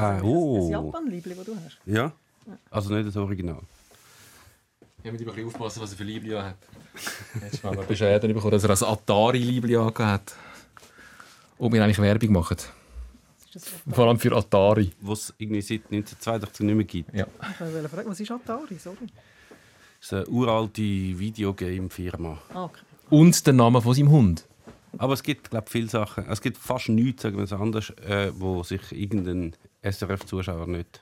Ah, oh. Das Japan-Liebling, das du hast. Ja, also nicht das Original. Ich muss ein bisschen aufpassen, was er für Liebling hat. Jetzt mal Beschwerden bekommen, dass er ein Atari-Liebling hat. Und wir eigentlich Werbung machen. Vor allem für Atari. Was es irgendwie seit 1982 nicht mehr gibt. Ja. Ich wollte fragen, was ist Atari? Sorry. Das ist eine uralte Videogame-Firma. Ah, okay. Und der Name von seinem Hund. Aber es gibt, glaube viele Sachen. Es gibt fast nichts, sagen wir es anders, äh, wo sich irgendein SRF-Zuschauer nicht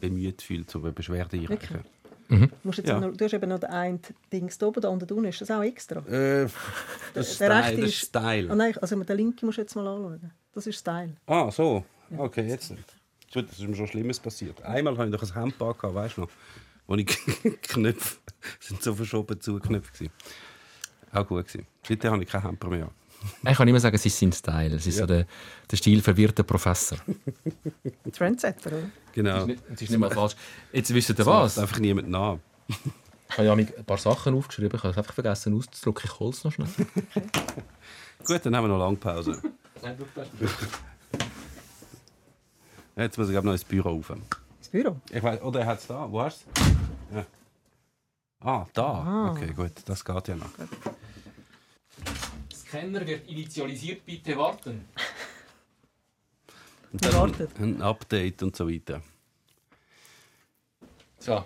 bemüht fühlt, um eine Beschwerde einreichen. Du, musst jetzt Ja. noch, du hast eben noch den einen Dings da oben, der unten ist. Das auch extra? Äh, das ist Der Style. rechte ist- Style. Ah, nein, also den linken musst du jetzt mal anschauen. Das ist Style. Ah, so. Okay, jetzt nicht. Gut, das ist mir schon Schlimmes passiert. Einmal hatte ich doch ein Hemd gehabt, weißt du noch? Wo ich Knöpfe sind so verschoben zugeknöpft. Auch gut gewesen. Seitdem habe ich kein Hemd mehr. Ich kann immer sagen, es ist sein Style. Es ist Ja. so der, der Stil verwirrter Professor. Trendsetter, oder? Genau. Es ist nicht mal falsch. Jetzt wisst ihr Das was? macht einfach niemand nach. Ich habe ja ein paar Sachen aufgeschrieben. Ich habe es einfach vergessen auszudrucken. Ich hole es noch schnell. Gut, dann haben wir noch lange Pause. Jetzt muss ich glaub, noch ins Büro rauf. Das Büro. Ich weiß, oder er hat es da. Wo hast du es? Ja. Ah, da. Ah. Okay, gut. Das geht ja noch. Scanner wird initialisiert. Bitte warten. Und dann warten. ein Update und so weiter. So.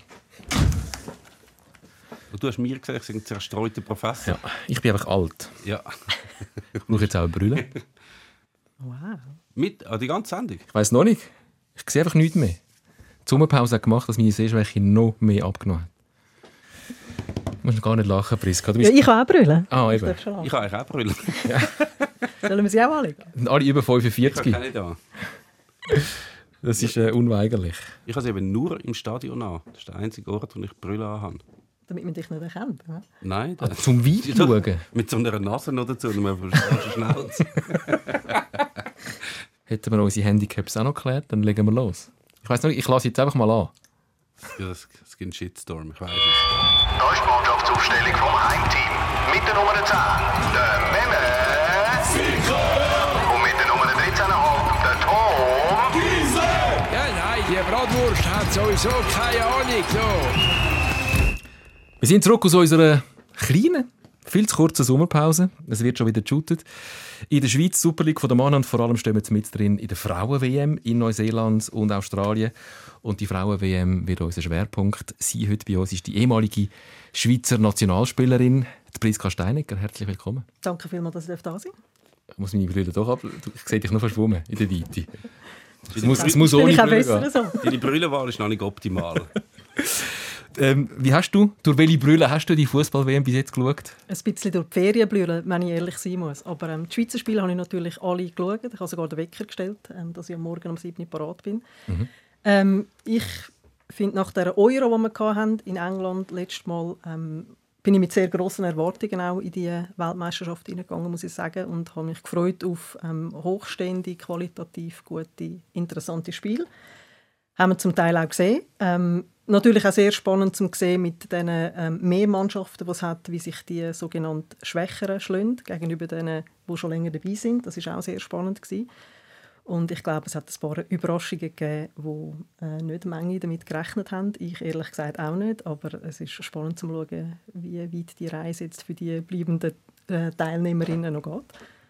Und du hast mir gesagt, ich sei ein zerstreuter Professor. Ja, ich bin einfach alt. Ja. Ich brauche jetzt auch eine Brille. Wow. Mit an die ganze Sendung. Ich weiß noch nicht. Ich sehe einfach nichts mehr. Die Sommerpause hat gemacht, dass meine Sehschwäche noch mehr abgenommen hat. Du musst gar nicht lachen, Priska. Du Ja, bist... ich kann auch brüllen. Ah, Ich eben. darf schon lachen. Ich habe eigentlich auch Brille. Sollen wir sie auch anlegen? Alle über Ich habe 45. keine da. Das ist äh, unweigerlich. Ich habe sie eben nur im Stadion an. Das ist der einzige Ort, wo ich Brille habe. Damit man dich nicht erkennt. Ja? Nein, Ah, das zum Weit schauen. mit so einer Nase noch dazu, auf der Schnauze. Hätten wir unsere Handicaps auch noch geklärt, dann legen wir los. Ich weiß noch nicht, ich lasse jetzt einfach mal an. Ja, das, das gibt einen Shitstorm, ich weiß es. Da ist Mannschaftsaufstellung vom Heimteam. Mit der Nummer 10, der Memme. Und mit der Nummer 13,5, der Tom. Ja, nein, die Bratwurst hat sowieso keine Ahnung. So. Wir sind zurück aus unserer kleinen, viel zu kurzen Sommerpause. Es wird schon wieder geshootet. In der Schweiz Super League von der Mann und vor allem stehen wir jetzt mit drin in der Frauen-WM in Neuseeland und Australien. Und die Frauen-WM wird unser Schwerpunkt sein. Heute bei uns ist die ehemalige Schweizer Nationalspielerin, die Priska Steinecker. Herzlich willkommen. Danke vielmals, dass ich da sein Ich muss meine Brille doch ab... Ich sehe dich noch verschwommen in der Weite. Es muss, es muss ohne Brille gehen. so. deine Brüllenwahl ist noch nicht optimal. Ähm, wie hast du, durch welche Brille hast du die Fußball-WM bis jetzt geschaut? Ein bisschen durch die Ferien blühen, wenn ich ehrlich sein muss. Aber ähm, die Schweizer Spiele habe ich natürlich alle geschaut. Ich habe sogar den Wecker gestellt, ähm, dass ich am Morgen um 7 Uhr parat bin. Ähm, ich finde, nach der Euro, die wir hatten in England letztes Mal, ähm, bin ich mit sehr grossen Erwartungen auch in die Weltmeisterschaft hineingegangen, muss ich sagen, und habe mich gefreut auf ähm, hochstehende, qualitativ gute, interessante Spiele. Haben wir zum Teil auch gesehen. Ähm, natürlich auch sehr spannend zu sehen mit den ähm, mehr Mannschaften, die es hat, wie sich die sogenannten Schwächeren schlagen gegenüber denen, die schon länger dabei sind. Das ist auch sehr spannend gewesen. Und ich glaube, es hat ein paar Überraschungen gegeben, wo äh, nicht Menge damit gerechnet haben. Ich ehrlich gesagt auch nicht, aber es ist spannend zu schauen, wie weit die Reise jetzt für die bleibenden äh, Teilnehmerinnen noch geht.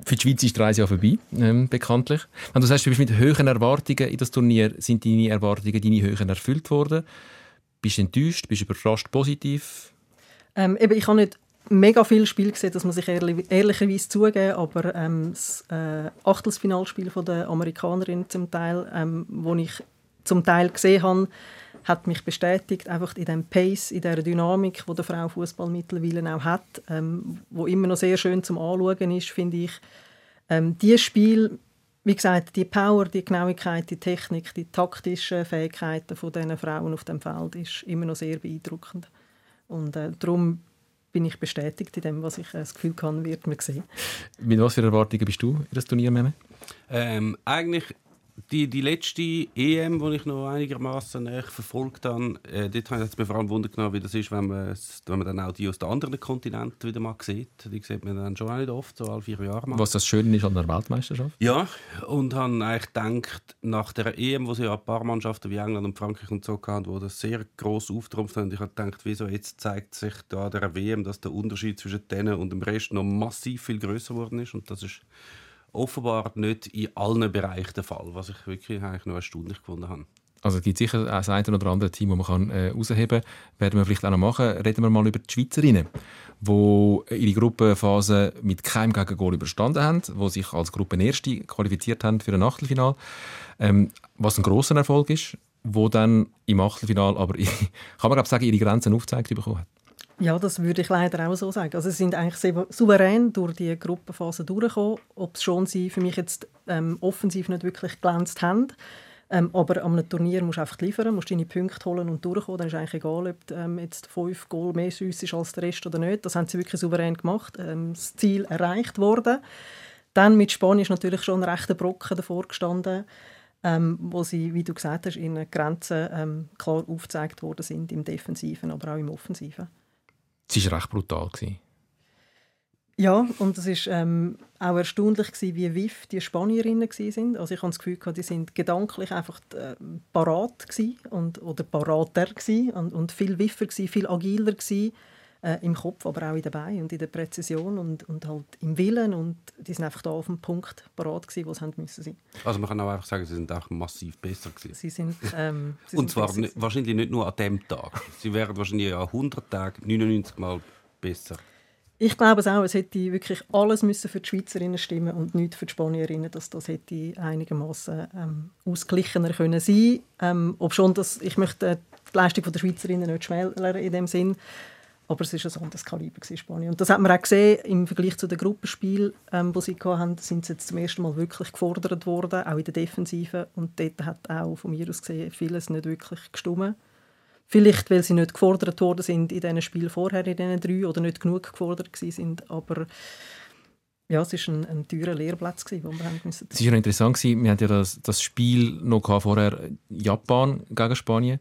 Für die Schweiz ist die Reise ja vorbei, ähm, bekanntlich. Wenn du sagst, du bist mit hohen Erwartungen in das Turnier, sind deine Erwartungen, deine Höhen erfüllt worden? Bist du enttäuscht? Bist du überrascht positiv? Ähm, eben, ich habe nicht mega viel Spiel gesehen, das muss ich ehrlich, ehrlicherweise zugeben, aber ähm, das äh, Achtelfinalspiel von der Amerikanerin zum Teil, ähm, wo ich zum Teil gesehen habe, hat mich bestätigt, einfach in dem Pace, in der Dynamik, wo der Frau Fußball mittlerweile auch hat, ähm, wo immer noch sehr schön zum Anschauen ist, finde ich. Ähm, dieses Spiel, wie gesagt, die Power, die Genauigkeit, die Technik, die taktischen Fähigkeiten von diesen Frauen auf dem Feld ist immer noch sehr beeindruckend. Und äh, darum bin ich bestätigt in dem, was ich äh, das Gefühl habe, wird man sehen. Mit was für Erwartungen bist du in das Turnier, Meme? ähm, eigentlich die, die letzte EM, die ich noch einigermaßen verfolgt habe, äh, dort hat es mir vor allem Wunder genommen, wie das ist, wenn man, wenn man dann auch die aus den anderen Kontinenten wieder mal sieht. Die sieht man dann schon auch nicht oft, so alle vier Jahre mal. Was das Schöne ist an der Weltmeisterschaft? Ja, und habe eigentlich gedacht, nach der EM, wo sie ja ein paar Mannschaften wie England und Frankreich und so hatten, wo das sehr gross auftrumpft haben, ich habe gedacht, wieso jetzt zeigt sich da der WM, dass der Unterschied zwischen denen und dem Rest noch massiv viel größer geworden ist und das ist offenbar nicht in allen Bereichen der Fall, was ich wirklich eigentlich noch erstaunlich gefunden habe. Also es gibt sicher das eine oder andere Team, das man kann, äh, herausheben kann. Werden wir vielleicht auch noch machen. Reden wir mal über die Schweizerinnen, die ihre Gruppenphase mit keinem Gegengol überstanden haben, die sich als Gruppenerste qualifiziert haben für ein Achtelfinal. Ähm, was ein grosser Erfolg ist, wo dann im Achtelfinal aber, kann man glaube sagen, ihre Grenzen aufgezeigt bekommen hat. Ja, das würde ich leider auch so sagen. Also sie sind eigentlich souverän durch die Gruppenphase durchgekommen, ob es schon sie für mich jetzt ähm, offensiv nicht wirklich glänzt haben. Ähm, aber am Turnier musst du einfach liefern, musst deine Punkte holen und durchkommen. Dann ist eigentlich egal, ob ähm, jetzt fünf Goal mehr süß ist als der Rest oder nicht. Das haben sie wirklich souverän gemacht. Ähm, das Ziel erreicht worden. Dann mit Spanien ist natürlich schon ein rechter Brocken davor gestanden, ähm, wo sie, wie du gesagt hast, in Grenzen ähm, klar aufgezeigt worden sind im Defensiven, aber auch im Offensiven. Es war recht brutal. Ja, und es war ähm, auch erstaunlich, gewesen, wie wiff die Spanierinnen waren. Also ich habe das Gefühl, die sind gedanklich einfach äh, parat und, oder parater und, und viel wiffer, gewesen, viel agiler gewesen, äh, im Kopf, aber auch in den Beinen und in der Präzision und, und halt im Willen. Und die sind einfach da auf dem Punkt parat gewesen, wo sie haben müssen sein. Also man kann auch einfach sagen, sie sind auch massiv besser gewesen. Sie sind, ähm, sie und zwar nicht, wahrscheinlich nicht nur an dem Tag. Sie wären wahrscheinlich an 100 Tagen 99 Mal besser. Ich glaube es auch, es hätte wirklich alles müssen für die Schweizerinnen stimmen und nicht für die Spanierinnen, dass das hätte einigermaßen ähm, ausgeglichener können sein. Ähm, ob schon das, ich möchte die Leistung der Schweizerinnen nicht schmälern in dem Sinn, aber es ist ein anderes Kaliber in Spanien. Und das hat man auch gesehen im Vergleich zu den Gruppenspielen, ähm, die sie hatten, sind sie jetzt zum ersten Mal wirklich gefordert worden, auch in der Defensive. Und dort hat auch von mir aus gesehen vieles nicht wirklich gestimmt. Vielleicht, weil sie nicht gefordert worden sind in diesen Spielen vorher, in diesen drei, oder nicht genug gefordert sind. Aber ja, es war ein, ein teurer Lehrplatz, den wir haben müssen. Es war interessant, wir hatten ja das, das Spiel noch vorher Japan gegen Spanien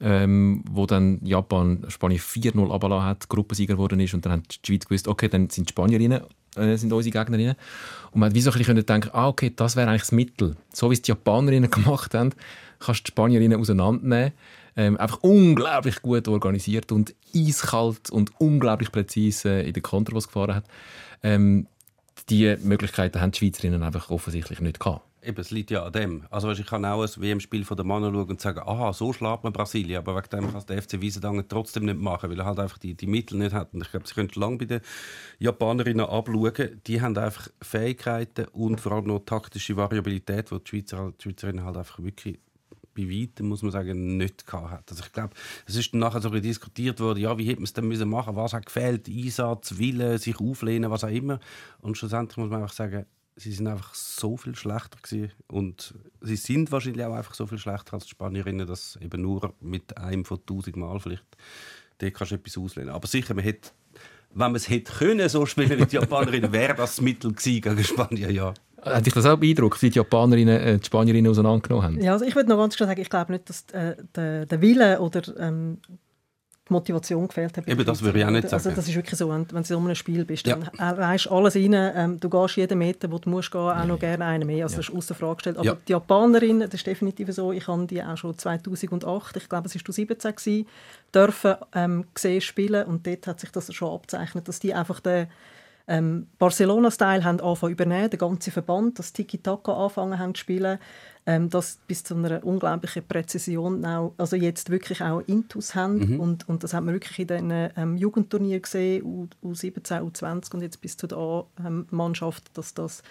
ähm, wo dann Japan Spanien 4-0 abgelassen hat, Gruppensieger geworden ist und dann hat die Schweiz gewusst, okay, dann sind die Spanierinnen äh, sind unsere Gegnerinnen. Und man hat wie so ein denken, ah, okay, das wäre eigentlich das Mittel. So wie es die Japanerinnen gemacht haben, kannst du die Spanierinnen auseinandernehmen. Ähm, einfach unglaublich gut organisiert und eiskalt und unglaublich präzise in den Konter, was gefahren hat. Ähm, die Möglichkeiten haben die Schweizerinnen einfach offensichtlich nicht gehabt. Eben, es liegt ja an dem. Also ich kann auch ein WM-Spiel von der Mann schauen und sagen, aha, so schlägt man Brasilien, aber wegen dem kann der FC Wiesendangen trotzdem nicht machen, weil er halt einfach die, die Mittel nicht hat. Und ich glaube, sie könnten lange bei den Japanerinnen abschauen. Die haben einfach Fähigkeiten und vor allem noch taktische Variabilität, die die, Schweizer, die Schweizerinnen halt einfach wirklich bei weitem, muss man sagen, nicht gehabt hat. Also ich glaube, es ist dann nachher so diskutiert worden, ja, wie hätte man es denn müssen machen, was hat gefehlt, Einsatz, Wille, sich auflehnen, was auch immer. Und schlussendlich muss man einfach sagen, sie sind einfach so viel schlechter gewesen. und sie sind wahrscheinlich auch einfach so viel schlechter als die Spanierinnen, dass eben nur mit einem von tausend Mal vielleicht da kannst du etwas auslehnen. Aber sicher, man hätte, wenn man es hätte können, so spielen wie die Japanerinnen, wäre das, das Mittel gewesen gegen Spanien, ja. Hat dich das auch beeindruckt, wie die Japanerinnen äh, die Spanierinnen auseinandergenommen haben? Ja, also ich würde noch ganz klar sagen, ich glaube nicht, dass äh, der, der Wille oder ähm, die Motivation gefehlt hat. Eben, das würde ich auch nicht also, sagen. Also das ist wirklich so, wenn, wenn du in einem Spiel bist, dann ja. reißt alles rein, ähm, du gehst jeden Meter, wo du musst gehen, auch noch gerne einen mehr, also ja. das ist außer Frage gestellt. Aber ja. die Japanerinnen, das ist definitiv so, ich habe die auch schon 2008, ich glaube es war 2017 gewesen, dürfen ähm, gesehen spielen und dort hat sich das schon abzeichnet, dass die einfach den ähm, Barcelona-Style haben angefangen übernehmen, der ganze Verband, das Tiki-Taka angefangen haben zu spielen, ähm, das bis zu einer unglaublichen Präzision auch, also jetzt wirklich auch Intus haben mhm. und, und das hat man wirklich in den ähm, Jugendturnieren gesehen, U, U17, U20 und jetzt bis zu der A-Mannschaft, dass das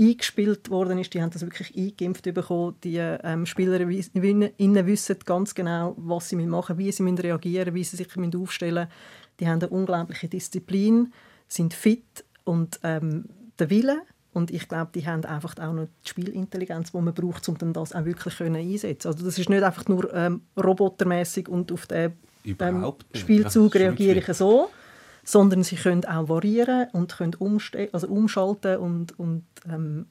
eingespielt worden ist. Die haben das wirklich eingeimpft bekommen. Die ähm, Spielerinnen wissen ganz genau, was sie machen müssen, wie sie reagieren müssen, wie sie sich aufstellen müssen. Die haben eine unglaubliche Disziplin, sind fit und ähm, der Wille. Und ich glaube, die haben einfach auch noch die Spielintelligenz, die man braucht, um das auch wirklich können einsetzen. Also das ist nicht einfach nur ähm, robotermäßig und auf den ähm, Spielzug ja, reagiere ich so, sondern sie können auch variieren und können also umschalten und, und ähm,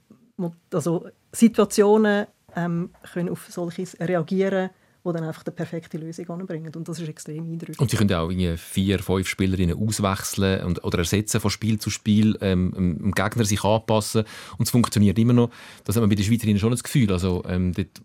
also Situationen ähm, können auf solches reagieren die dann einfach die perfekte Lösung anbringen. Und das ist extrem eindrücklich. Und sie können auch vier, fünf Spielerinnen auswechseln und, oder ersetzen von Spiel zu Spiel, ähm, dem Gegner sich anpassen und es funktioniert immer noch. Das hat man bei den Schweizerinnen schon das Gefühl. Also, ähm, dort,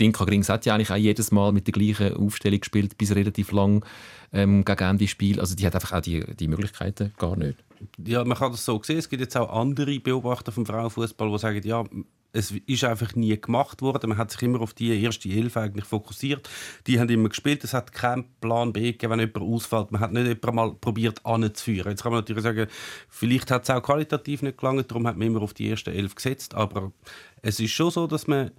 Dinka Grings hat ja eigentlich auch jedes Mal mit der gleichen Aufstellung gespielt, bis relativ lang ähm, gegen Ende Spiel. Also die hat einfach auch die, die Möglichkeiten gar nicht. Ja, man kann das so sehen. Es gibt jetzt auch andere Beobachter vom Frauenfußball, die sagen, ja, es ist einfach nie gemacht worden. Man hat sich immer auf die erste Elf eigentlich fokussiert. Die haben immer gespielt. Es hat keinen Plan B gegeben, wenn jemand ausfällt. Man hat nicht jemand mal probiert anzuführen. Jetzt kann man natürlich sagen, vielleicht hat es auch qualitativ nicht gelangt, darum hat man immer auf die erste Elf gesetzt. Aber es ist schon so, dass man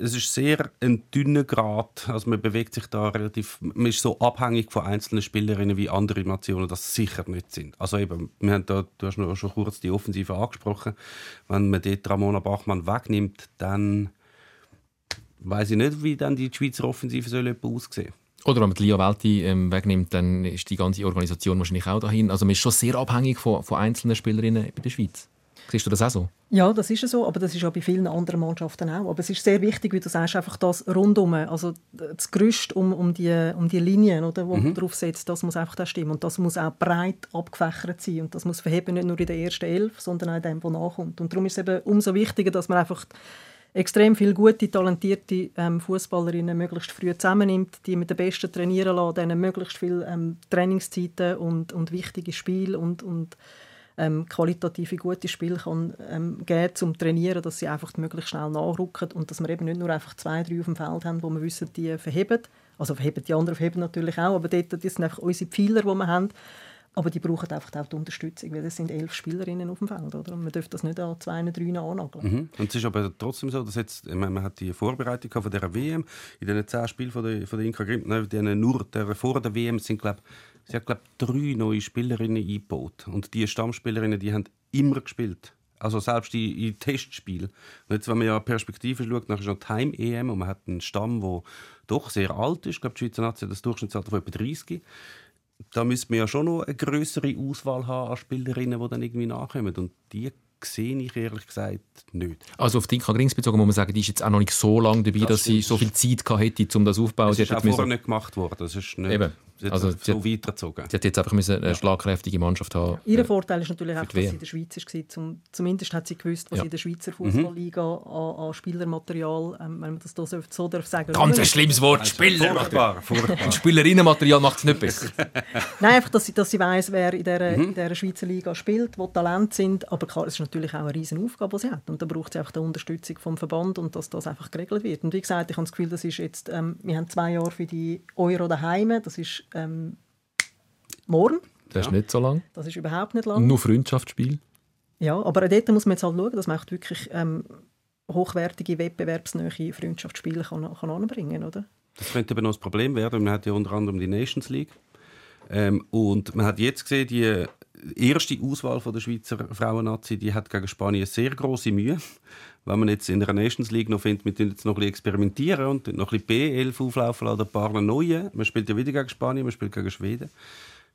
es ist sehr ein dünner Grad. Also man bewegt sich da relativ, man ist so abhängig von einzelnen Spielerinnen wie andere Nationen das sicher nicht sind. Also eben, wir haben da, du hast schon kurz die Offensive angesprochen. Wenn man dort Ramona Bachmann wegnimmt, dann weiß ich nicht, wie dann die Schweizer Offensive soll aussehen. Oder wenn man die Lia Welti ähm, wegnimmt, dann ist die ganze Organisation wahrscheinlich auch dahin. Also man ist schon sehr abhängig von, von einzelnen Spielerinnen in der Schweiz. Siehst du das auch so? Ja, das ist so, aber das ist auch bei vielen anderen Mannschaften auch. Aber es ist sehr wichtig, wie du sagst, einfach das rundum, also das Gerüst um, um, die, um die Linien, oder, wo mhm. man drauf setzt, das muss einfach da stimmen. Und das muss auch breit abgefächert sein. Und das muss verheben nicht nur in der ersten Elf, sondern auch in dem, was nachkommt. Und darum ist es eben umso wichtiger, dass man einfach extrem viele gute, talentierte ähm, Fußballerinnen möglichst früh zusammennimmt, die mit den Besten trainieren lässt, denen möglichst viele ähm, Trainingszeiten und, und wichtige Spiele und, und ähm, qualitative gute Spiele kann, ähm, geben zum Trainieren, dass sie einfach möglichst schnell nachrücken und dass wir eben nicht nur einfach zwei, drei auf dem Feld haben, wo wir wissen, die verheben. Also verheben die anderen verheben natürlich auch, aber dort, das sind einfach unsere Pfeiler, die wir haben. Aber die brauchen einfach auch die Unterstützung, weil es sind elf Spielerinnen auf dem Feld. Oder? Und man darf das nicht an zwei, drei annageln. Mhm. Und es ist aber trotzdem so, dass jetzt, man, man hat die Vorbereitung von der WM, in den zehn Spielen von der, von der Inka Grimm, nur der, vor der WM sind, glaube Sie hat, glaube drei neue Spielerinnen eingebaut. Und die Stammspielerinnen, die haben immer gespielt. Also selbst in, in Testspielen. Und jetzt, wenn man ja Perspektive schaut, dann ist noch Time-EM und man hat einen Stamm, der doch sehr alt ist. Ich glaube, die Schweizer Nazi hat das Durchschnittsalter von etwa 30. Da müsste man ja schon noch eine größere Auswahl haben an Spielerinnen, die dann irgendwie nachkommen. Und die sehe ich ehrlich gesagt nicht. Also auf Dinka Grings bezogen muss man sagen, die ist jetzt auch noch nicht so lange dabei, das dass sie so viel Zeit hätte, um das aufzubauen. Das ist auch vorher nicht gemacht worden. Das ist nicht Eben. Also, so hat, weitergezogen. Sie hat jetzt einfach eine ja. schlagkräftige Mannschaft haben. Ja. Ihr äh, Vorteil ist natürlich auch, dass sie in der Schweiz war. Zum, zumindest hat sie gewusst, was ja. in der Schweizer Fußballliga mhm. an, an, Spielermaterial, ähm, wenn man das so, so darf sagen Ganz ein schlimmes Wort, also, Spielermaterial. Furchtbar, Spielerinnenmaterial macht es nicht besser. Nein, einfach, dass sie, dass sie weiss, wer in dieser, mhm. in dieser Schweizer Liga spielt, wo Talent sind. Aber klar, es ist natürlich auch eine riesen Aufgabe, die sie hat. Und da braucht sie einfach die Unterstützung vom Verband und dass das einfach geregelt wird. Und wie gesagt, ich habe das Gefühl, das ist jetzt, ähm, wir haben zwei Jahre für die Euro daheim. Das ist ähm, morgen. Das ist nicht so lang. Das ist überhaupt nicht lang. Nur Freundschaftsspiel. Ja, aber dort muss man jetzt halt schauen, dass man wirklich ähm, hochwertige, wettbewerbsnähe Freundschaftsspiele kann, kann anbringen oder? Das könnte aber noch ein Problem werden. Man hat ja unter anderem die Nations League. Ähm, und man hat jetzt gesehen, die erste Auswahl von der Schweizer Frauennazi, die hat gegen Spanien sehr große Mühe. Wenn man jetzt in der Nations League noch findet, wir jetzt noch ein bisschen experimentieren und noch ein bisschen B11 auflaufen lassen, ein paar neue. Man spielt ja wieder gegen Spanien, man spielt gegen Schweden.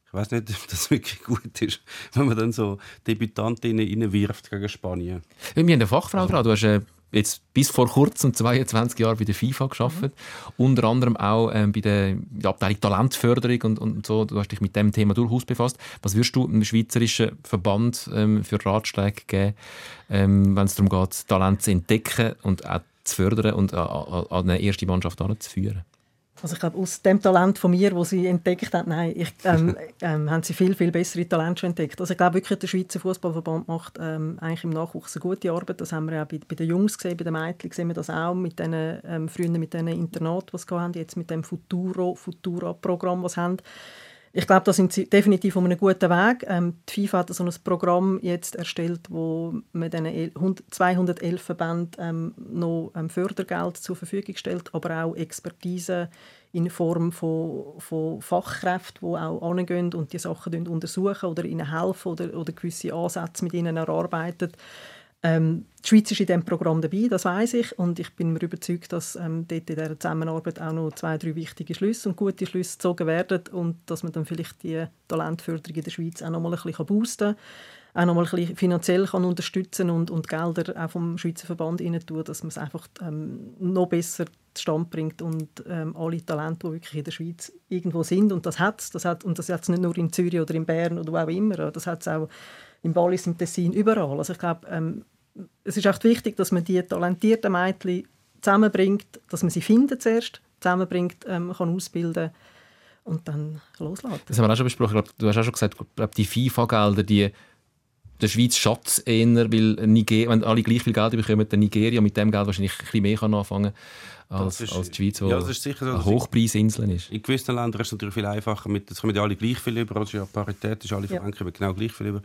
Ich weiß nicht, ob das wirklich gut ist, wenn man dann so Debütantinnen reinwirft gegen Spanien. Wir haben eine Fachfrau gerade. Du hast äh, jetzt bis vor kurzem 22 Jahre bei der FIFA geschafft, mhm. unter anderem auch ähm, bei der Abteilung Talentförderung und, und so. Du hast dich mit dem Thema durchaus befasst. Was würdest du einem schweizerischen Verband ähm, für Ratschläge geben, ähm, wenn es darum geht, Talent zu entdecken und auch zu fördern und an, eine erste Mannschaft anzuführen? Also ich glaube, aus dem Talent von mir, das sie entdeckt hat, nein, ich, ähm, ähm, haben sie viel, viel bessere Talente schon entdeckt. Also ich glaube wirklich, der Schweizer Fußballverband macht ähm, eigentlich im Nachwuchs eine gute Arbeit. Das haben wir auch bei, bei den Jungs gesehen, bei den Mädchen sehen wir das auch mit den, ähm, früher mit den Internaten, die sie haben, jetzt mit dem Futuro, Futura-Programm, sie haben. Ich glaube, da sind sie definitiv auf einem guten Weg. Ähm, die FIFA hat so ein Programm jetzt erstellt, wo man den 211 Verbänden ähm, noch ähm, Fördergeld zur Verfügung stellt, aber auch Expertise in Form von, von Fachkräften, die auch angehen und die Sachen untersuchen oder ihnen helfen oder, oder gewisse Ansätze mit ihnen erarbeiten. Ähm, die Schweiz ist in diesem Programm dabei, das weiß ich. Und ich bin mir überzeugt, dass ähm, dort in dieser Zusammenarbeit auch noch zwei, drei wichtige Schlüsse und gute Schlüsse gezogen werden und dass man dann vielleicht die Talentförderung in der Schweiz auch noch mal ein bisschen boosten kann. auch noch mal ein bisschen finanziell kann unterstützen und, und Gelder auch vom Schweizer Verband rein tun, dass man es einfach ähm, noch besser zustande bringt und ähm, alle Talente, die wirklich in der Schweiz irgendwo sind, und das hat es, das hat, und das hat es nicht nur in Zürich oder in Bern oder wo auch immer, das hat es auch im Wallis, im Tessin, überall. Also ich glaube, ähm, es ist echt wichtig, dass man die talentierten Mädchen zusammenbringt, dass man sie findet zuerst, zusammenbringt, ähm, kann ausbilden und dann loslassen. Das haben wir auch schon besprochen. Du hast auch schon gesagt, die FIFA-Gelder, die der Schweiz Schatz eher, weil Niger wenn alle gleich viel Geld bekommen, dann Nigeria mit dem Geld wahrscheinlich ein bisschen mehr kann anfangen als, ist, als die Schweiz, die ja, das ist sicher so, eine Hochpreisinsel ist. In gewissen Ländern ist es natürlich viel einfacher. Mit, jetzt kommen ja alle gleich viel über. Also ja, Parität ist alle ja. genau gleich viel über.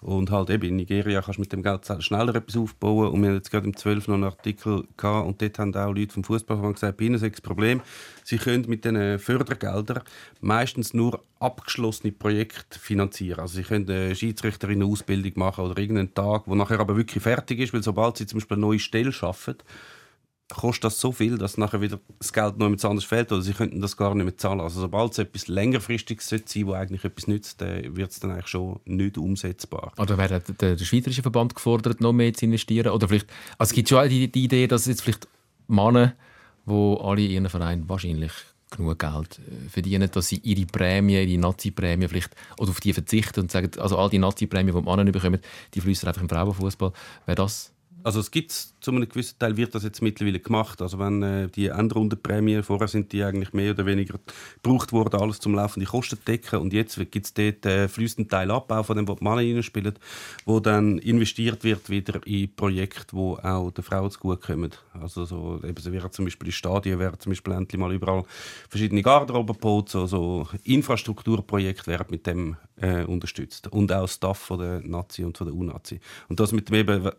Und halt eben in Nigeria kannst du mit dem Geld schneller etwas aufbauen. Und wir haben jetzt gerade im 12 noch einen Artikel gehabt und dort haben auch Leute vom Fußballverband gesagt, bei ihnen ist das Problem, sie können mit diesen Fördergeldern meistens nur abgeschlossene Projekte finanzieren. Also sie können eine Schiedsrichterinnen-Ausbildung machen oder irgendeinen Tag, wo nachher aber wirklich fertig ist, weil sobald sie zum Beispiel eine neue Stelle schaffen, kostet das so viel, dass nachher wieder das Geld noch jemand anders fehlt oder sie könnten das gar nicht mehr zahlen. Also sobald es etwas längerfristiges sein sollte, wo eigentlich etwas nützt, wird es dann eigentlich schon nicht umsetzbar. Oder wäre der, der Schweizerische Verband gefordert, noch mehr zu investieren? Oder vielleicht, also es gibt schon die, die Idee, dass jetzt vielleicht Männer, wo alle ihren Verein wahrscheinlich genug Geld äh, verdienen, dass sie ihre Prämie, ihre Nazi-Prämie vielleicht oder auf die verzichten und sagen, also all die Nazi-Prämien, die Männer bekommen, die fließen einfach im Frauenfußball. Wäre das also es gibt zu einem gewissen Teil wird das jetzt mittlerweile gemacht. Also wenn äh, die Endrundenprämien vorher sind die eigentlich mehr oder weniger gebraucht worden, alles zum laufenden Kosten decken und jetzt gibt es dort äh, fließenden Teil Abbau von dem, was die Männer reinspielen, wo dann investiert wird wieder in Projekte, wo auch den Frauen zu gut kommen. Also so, eben, so wäre zum Beispiel die Stadien, wären zum Beispiel endlich mal überall verschiedene Garderoben gebaut, so, so Infrastrukturprojekte werden mit dem äh, unterstützt und auch Staff von der Nazi und von der UNAZI. Und das mit dem eben,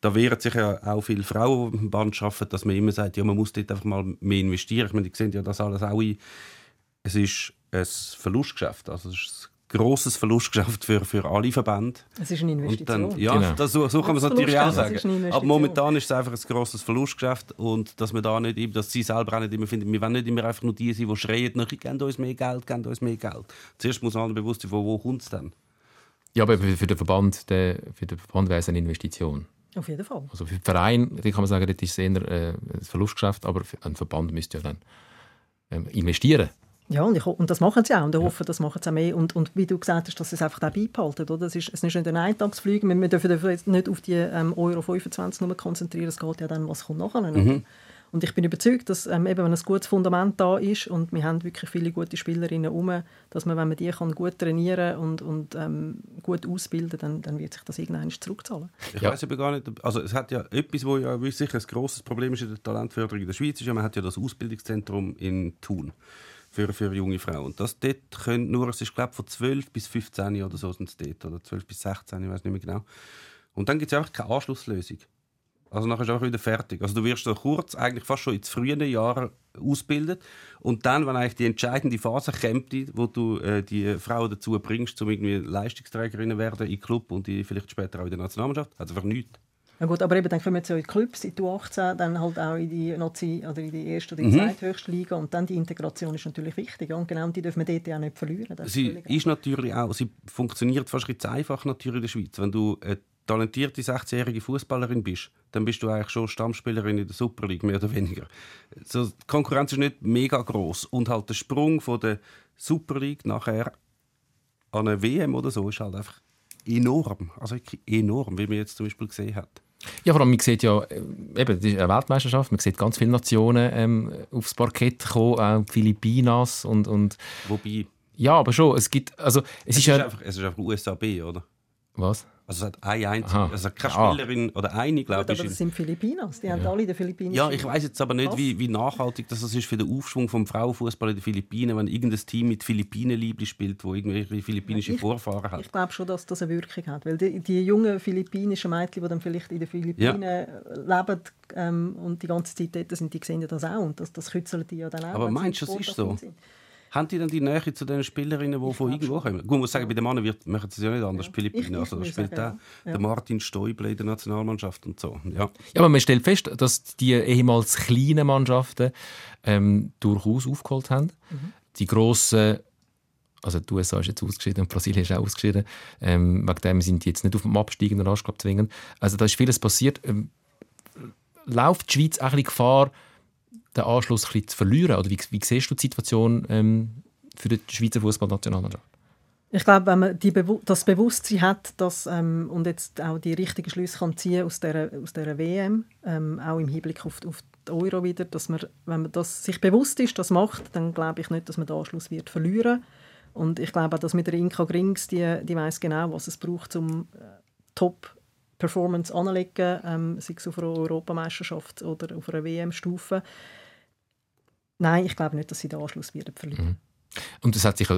da wäre wehren sich ja auch viele Frauen im Band arbeiten, dass man immer sagt, ja, man muss dort einfach mal mehr investieren. Ich meine, die sehen ja das alles auch ein. Es ist ein Verlustgeschäft. Also es ist ein grosses Verlustgeschäft für, für alle Verbände. Es ist eine Investition. Dann, ja, genau. das, so, so kann man es natürlich auch sagen. Aber momentan ist es einfach ein grosses Verlustgeschäft und dass man da nicht, dass sie selber auch nicht immer finden, wir wollen nicht immer einfach nur die sein, die schreien, nachher geben uns mehr Geld, geben uns mehr Geld. Zuerst muss man bewusst sein, wo, wo kommt es dann? Ja, aber für den Verband, der, für den Verband wäre es eine Investition. Auf jeden Fall. Also für den Verein, kann man sagen, das ist eher äh, ein Verlustgeschäft, aber ein Verband müsste ja dann ähm, investieren. Ja, und, ich, und das machen sie auch. Und ich ja. hoffe, das machen sie auch mehr. Und, und wie du gesagt hast, dass sie es einfach auch beibehalten. Oder? Es, ist, es ist nicht ein Eintagsflug. Wir, wir dürfen jetzt nicht auf die ähm, Euro 25 nur konzentrieren. Es geht ja dann, was kommt nachher. Mhm. Und ich bin überzeugt, dass ähm, eben, wenn ein gutes Fundament da ist und wir haben wirklich viele gute Spielerinnen herum, dass man, wenn man die kann gut trainieren und, und ähm, gut ausbilden dann, dann wird sich das irgendwann zurückzahlen. Ich ja. weiß aber gar nicht, also es hat ja etwas, wo ja sicher ein grosses Problem ist in der Talentförderung in der Schweiz, ist ja, man hat ja das Ausbildungszentrum in Thun für, für junge Frauen. Und das dort können nur, es ist glaube von 12 bis 15 oder so sind es dort, oder 12 bis 16, ich weiß nicht mehr genau. Und dann gibt es einfach keine Anschlusslösung. Also nachher ist einfach wieder fertig. Also du wirst so kurz, eigentlich fast schon in frühen Jahren ausgebildet und dann, wenn eigentlich die entscheidende Phase kommt, wo du äh, die Frauen dazu bringst, um irgendwie Leistungsträgerinnen werden im Club und die vielleicht später auch in der Nationalmannschaft, also einfach nichts. Ja gut, aber eben, dann kommen sie in die Clubs, in die U18, dann halt auch in die Nazi oder in die erste oder die mhm. zweithöchste Liga und dann die Integration ist natürlich wichtig ja? und genau die dürfen wir dort ja nicht verlieren. sie ist, natürlich auch, sie funktioniert fast ein einfach natürlich in der Schweiz. Wenn du äh, talentierte 16-jährige Fußballerin bist, dann bist du eigentlich schon Stammspielerin in der Super League, mehr oder weniger. So, die Konkurrenz ist nicht mega groß und halt der Sprung von der Super League nachher an eine WM oder so ist halt einfach enorm, also enorm, wie man jetzt zum Beispiel gesehen hat. Ja, vor allem, man sieht ja, äh, eben, das ist eine Weltmeisterschaft, man sieht ganz viele Nationen ähm, aufs Parkett kommen, auch die Philippinas und, und... Wobei... Ja, aber schon, es gibt, also... Es, es ist, ist, ja, einfach, es ist einfach USB, oder? Was? Also es hat eine einzige, also keine ah. Spielerin oder eine, glaube ich. Aber das sind Philippinas, die ja. haben alle den Philippinen. Ja, ich weiß jetzt aber nicht, wie, wie, nachhaltig das ist für den Aufschwung vom Frauenfußball in den Philippinen, wenn irgendein Team mit Philippinenliebli spielt, wo irgendwelche philippinische ich, Vorfahren hat. Ich glaube schon, dass das eine Wirkung hat, weil die, die jungen philippinischen Mädchen, die dann vielleicht in den Philippinen ja. leben ähm, und die ganze Zeit dort sind, die sehen das auch und das, das kützeln die ja dann auch. Aber meinst du, das ist so? Sind. Haben die dann die Nähe zu den Spielerinnen, die von irgendwo kommen? Gut, muss sagen, bei den Männern machen sie es ja nicht anders. Ja. Philippinen, also da spielt der, ja. der Martin Stäuble in der Nationalmannschaft und so. Ja. ja, aber man stellt fest, dass die ehemals kleinen Mannschaften ähm, durchaus aufgeholt haben. Mhm. Die grossen also die USA ist jetzt ausgeschieden und Brasilien ist auch ausgeschieden. Ähm, wegen dem sind die jetzt nicht auf dem absteigenden Ast zwingen. Also da ist vieles passiert. Ähm, läuft die Schweiz auch ein Gefahr, den Anschluss ein bisschen zu verlieren? Oder wie, wie siehst du die Situation ähm, für die Schweizer Fußballnationalmannschaft? Ich glaube, wenn man Bewu das Bewusstsein hat dass, ähm, und jetzt auch die richtigen Schlüsse kann ziehen aus dieser, aus dieser WM, ähm, auch im Hinblick auf, auf die Euro wieder, dass man, wenn man das sich bewusst ist, das macht, dann glaube ich nicht, dass man den Anschluss wird verlieren Und ich glaube auch, dass mit der Inka Grings, die, die weiß genau, was es braucht, um äh, Top Performance anzulegen, ähm, sei es auf einer Europameisterschaft oder auf einer WM-Stufe. Nein, ich glaube nicht, dass sie den Anschluss werden verlieren. Mhm. Und das hat sich,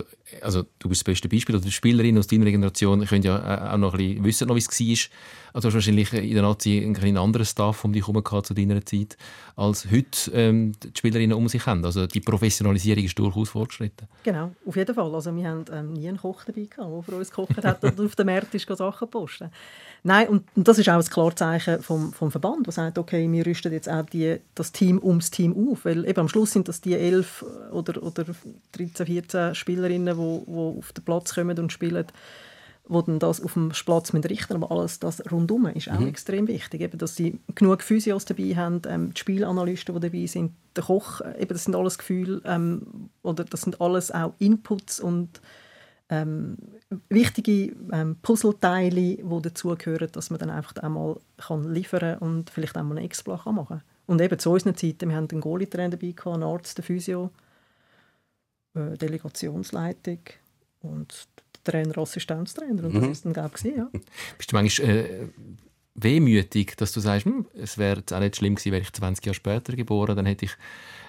also du bist das beste Beispiel, oder die Spielerinnen aus deiner Generation können ja auch noch ein bisschen wissen, wie es war. Also du hast wahrscheinlich in der Nazi einen anderen Staff um dich herum zu deiner Zeit, als heute ähm, die Spielerinnen um sich haben. Also die Professionalisierung ist durchaus fortgeschritten. Genau, auf jeden Fall. Also wir haben ähm, nie einen Koch dabei gehabt, der für uns gekocht hat oder auf dem ist Sachen posten. Nein, und, und, das ist auch ein Klarzeichen vom, vom Verband, der sagt, okay, wir rüsten jetzt auch die, das Team ums Team auf, weil eben am Schluss sind das die elf oder, oder 13, 14 Spielerinnen, die, die auf den Platz kommen und spielen, die dann das auf dem Platz mit richten aber alles das rundum ist auch mhm. extrem wichtig, eben, dass sie genug Physios dabei haben, ähm, die Spielanalysten, die dabei sind, der Koch, eben, das sind alles Gefühle ähm, oder das sind alles auch Inputs und ähm, wichtige ähm, Puzzleteile, die dazugehören, dass man dann einfach einmal kann liefern und vielleicht einmal einen Exploit machen kann. Und eben zu unseren Zeiten, wir haben einen Goalie-Trainer dabei, einen Arzt, einen Physio, äh, Delegationsleitung und Trainer, Assistenztrainer. Und das mhm. ist dann, glaube ich, ja. Bist du manchmal äh, wehmütig, dass du sagst, hm, es wäre auch nicht schlimm gewesen, wäre ich 20 Jahre später geboren, dann hätte ich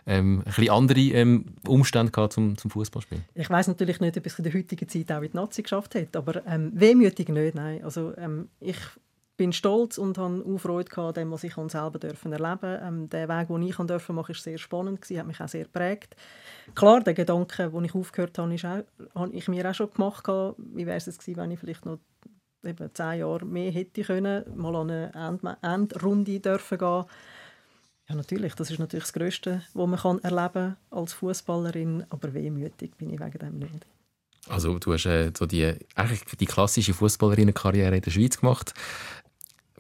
ähm, ein bisschen andere ähm, Umstände gehabt zum, zum Fußballspielen? Ich weiß natürlich nicht, ob ich es in der heutigen Zeit auch in die Nazi geschafft hätte, aber ähm, wehmütig nicht, nein. Also, ähm, ich bin stolz und habe auch Freude an dem, was ich selber dürfen erleben ähm, Der Weg, den ich machen, ist sehr spannend gewesen, hat mich auch sehr geprägt. Klar, der Gedanke, den ich aufgehört habe, habe ich mir auch schon gemacht. Wie wäre es gewesen, wenn ich vielleicht noch eben zehn Jahre mehr hätte können, mal an eine End Endrunde dürfen gehen. Ja, natürlich. Das ist natürlich das Größte, was man kann erleben als Fußballerin. Aber wehmütig bin ich wegen dem nicht. Also du hast äh, so die, eigentlich die klassische Fußballerinnenkarriere in der Schweiz gemacht.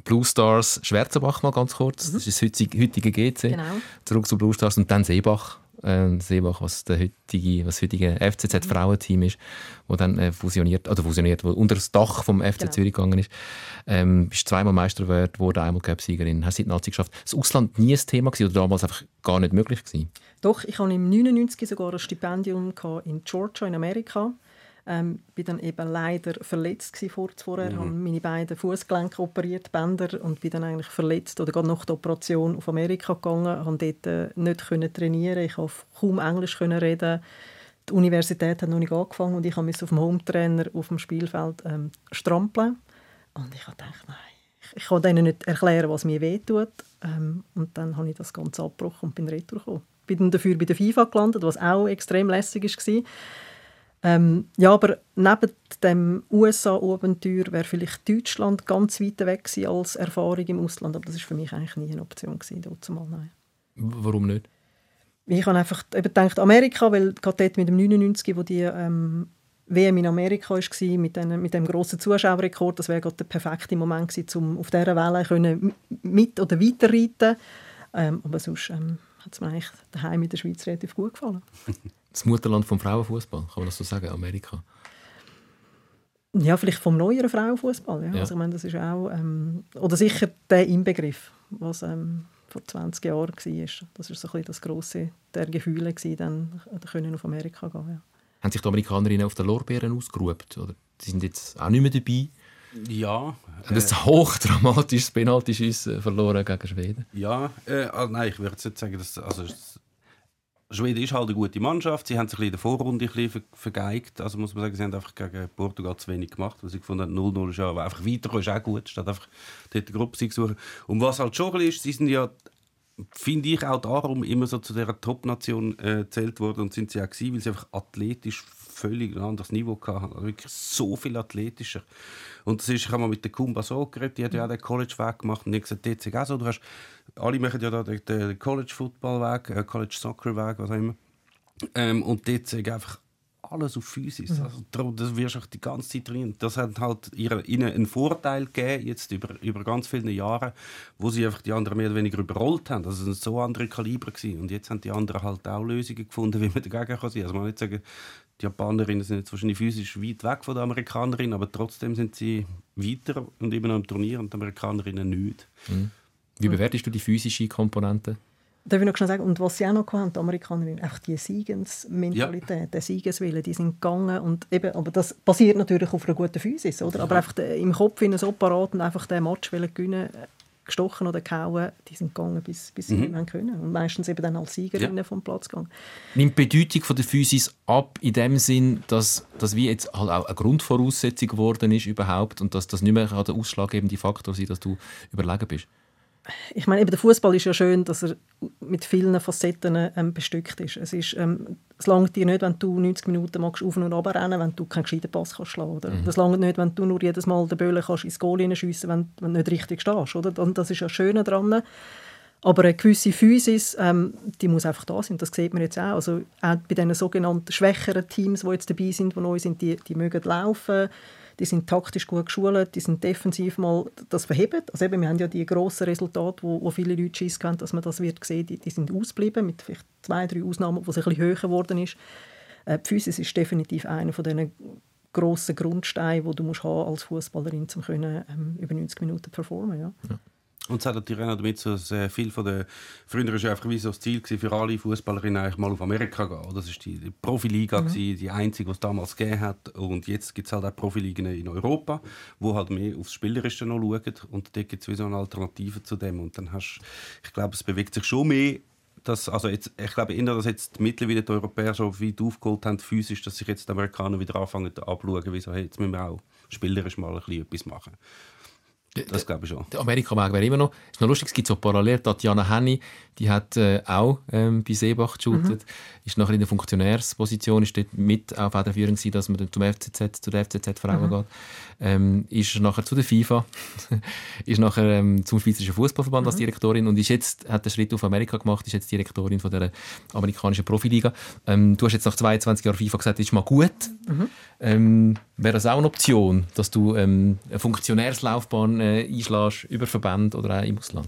Blue Stars Schwarzenbach mal ganz kurz. Mhm. Das ist das heutige GC. Genau. Zurück zu Blue Stars und dann Seebach äh, Seebach, was der heutige, was heutige FCZ-Frauenteam ist, wo dann äh, fusioniert, oder fusioniert, wo unter das Dach vom FC genau. Zürich gegangen ist. Ähm, bist zweimal Meister geworden, einmal Cup-Siegerin, hast die Nazi geschafft. Das Ausland nie ein Thema gewesen, oder damals einfach gar nicht möglich gewesen? Doch, ich hatte im 99 sogar ein Stipendium in Georgia in Amerika ähm, bin dann eben leider verletzt vor vorher, mhm. habe meine beiden Fußgelenke operiert, Bänder und bin dann eigentlich verletzt oder gerade nach der Operation auf Amerika gegangen, habe dort äh, nicht können trainieren, ich konnte kaum Englisch können reden. Die Universität hat noch nicht angefangen und ich musste auf dem Hometrainer auf dem Spielfeld ähm, strampeln und ich habe gedacht, nein, ich, ich kann denen nicht erklären, was mir wehtut ähm, und dann habe ich das Ganze abgebrochen und bin retour gekommen. Bin dann dafür bei der FIFA gelandet, was auch extrem lässig war. Ähm, ja, aber neben dem USA-Abenteuer wäre vielleicht Deutschland ganz weit weg gewesen als Erfahrung im Ausland, aber das ist für mich eigentlich nie eine Option gewesen, nein. Warum nicht? Ich habe einfach eben gedacht, Amerika, weil gerade dort mit dem 99, wo die ähm, WM in Amerika war, mit, den, mit dem grossen Zuschauerrekord, das wäre gerade der perfekte Moment gewesen, um auf dieser Welle können mit- oder weiterreiten ähm, Aber sonst ähm, hat es mir eigentlich daheim in der Schweiz relativ gut gefallen. das Mutterland vom Frauenfußball, kann man das so sagen, Amerika? Ja, vielleicht vom neueren Frauenfußball. Ja. ja. Also, ich meine, das ist auch ähm, oder sicher der Inbegriff, was ähm, vor 20 Jahren war. Das war so ein bisschen das grosse der Gefühle, gewesen, dann können auf Amerika gehen. Ja. Haben sich die Amerikanerinnen auf den Lorbeeren ausgeruht? Oder die sind jetzt auch nicht mehr dabei? Ja. Äh, das ein hochdramatisches Penalty-Schiessen verloren gegen Schweden? Ja, äh, also nein, ich würde jetzt nicht sagen, dass also, Schweden ist halt eine gute Mannschaft. Sie haben sich in der Vorrunde ein bisschen vergeigt. Also muss man sagen, sie haben einfach gegen Portugal zu wenig gemacht. Was ich gefunden habe, 0-0 ist ja, einfach weiter ist auch gut, statt einfach dort die Gruppe zu suchen. Und was halt schon ist, sie sind ja finde ich auch darum immer so zu dieser Top-Nation äh, gezählt worden und sind sie auch gewesen, weil sie einfach athletisch völlig ein anderes Niveau hatten. Also wirklich so viel athletischer. Und das ist, ich habe mal mit der Kumba so geredet, die hat ja auch den College-Weg gemacht und ich gesagt, dort auch so, du hast, alle machen ja da den, College-Football-Weg, äh, College-Soccer-Weg, was auch immer. Ähm, und dort ist einfach alles auf Physis. Also, darum, das wirst du auch die ganze Zeit drin. Das hat halt ihre, ihnen einen Vorteil gegeben, jetzt über, über ganz viele Jahre, wo sie einfach die anderen mehr oder weniger überrollt haben. Also, es waren so andere Kaliber. Gewesen. Und jetzt haben die anderen halt auch Lösungen gefunden, wie man dagegen kann sein. Also, man kann nicht sagen, die Japanerinnen sind jetzt wahrscheinlich physisch weit weg von den Amerikanerinnen, aber trotzdem sind sie weiter und noch im Turnier und die Amerikanerinnen nicht. Wie bewertest du die physische Komponente? Darf ich noch schnell sagen, und was sie auch noch hatten, die Amerikanerinnen, einfach die Siegensmentalität, der Siegeswille, die sind gegangen und eben, aber das basiert natürlich auf einer guten Physis, oder? Aber einfach im Kopf in so parat und einfach den Match gewinnen, gestochen oder gehauen, die sind gegangen, bis, bis sie nicht mehr können. Und meistens eben dann als Siegerinnen Ja. vom Platz gegangen. Nimmt die Bedeutung von der Physis ab in dem Sinn, dass das wie jetzt halt auch eine Grundvoraussetzung geworden ist überhaupt und dass das nicht mehr der ausschlaggebende Faktor sein dass du überlegen bist? Ich meine, eben der Fußball ist ja schön, dass er mit vielen Facetten ähm, bestückt ist. Es ist, ähm, es langt dir nicht, wenn du 90 Minuten magst auf und ab rennen, wenn du keinen gescheiten Pass kannst schlagen. Oder? Es langt nicht, wenn du nur jedes Mal den Böllen kannst ins Goal schiessen, wenn, wenn du nicht richtig stehst. Oder? Und das ist ja das Schöne daran. Aber eine gewisse Physis, ähm, die muss einfach da sein. Das sieht man jetzt auch. Also auch bei diesen sogenannten schwächeren Teams, die jetzt dabei sind, die neu sind, die, die mögen laufen, die sind taktisch gut geschult, die sind defensiv mal das verheben. Also eben, wir haben ja die grossen Resultate, wo, wo viele Leute Schiss haben, dass man das wird sehen, die, die sind ausgeblieben, mit vielleicht zwei, drei Ausnahmen, wo es ein bisschen höher geworden ist. Äh, die Physis ist definitiv einer von diesen grossen Grundsteinen, die du musst haben als Fußballerin, um können, ähm, über 90 Minuten performen. Ja. Und es hat natürlich auch damit zu, dass äh, viel von der früher ist einfach wie so das Ziel gewesen, für alle Fußballerinnen eigentlich mal auf Amerika gehen. Das ist die, die Profiliga gewesen, die einzige, die es damals gegeben hat. Und jetzt gibt es halt auch Profiligen in Europa, wo halt mehr aufs Spielerische noch schauen. Und dort gibt es wie so eine Alternative zu dem. Und dann hast, ich glaube, es bewegt sich schon mehr. Dass, also jetzt, ich glaube eher, dass jetzt mittlerweile die Europäer so weit aufgeholt haben, physisch, dass sich jetzt die Amerikaner wieder anfangen abzuschauen, wie so, hey, jetzt müssen wir auch spielerisch mal ein bisschen etwas machen. Das glaube ich schon. Der Amerika-Weg wäre immer noch. ist noch lustig, es gibt so parallel. Tatjana Henny, die hat äh, auch ähm, bei Seebach geshootet, ist nachher in der Funktionärsposition, ist dort mit auch federführend gewesen, dass man dann zum FCZ, zu der FCZ Frauen geht. Ähm, ist nachher zu der FIFA, ist nachher ähm, zum Schweizerischen Fußballverband als Direktorin und ist jetzt, hat den Schritt auf Amerika gemacht, ist jetzt Direktorin von der amerikanischen Profiliga. Ähm, du hast jetzt nach 22 Jahren FIFA gesagt, das ist mal gut. Ähm, Wäre das auch eine Option, dass du ähm, eine Funktionärslaufbahn äh, einschlägst über Verbände oder auch im Ausland?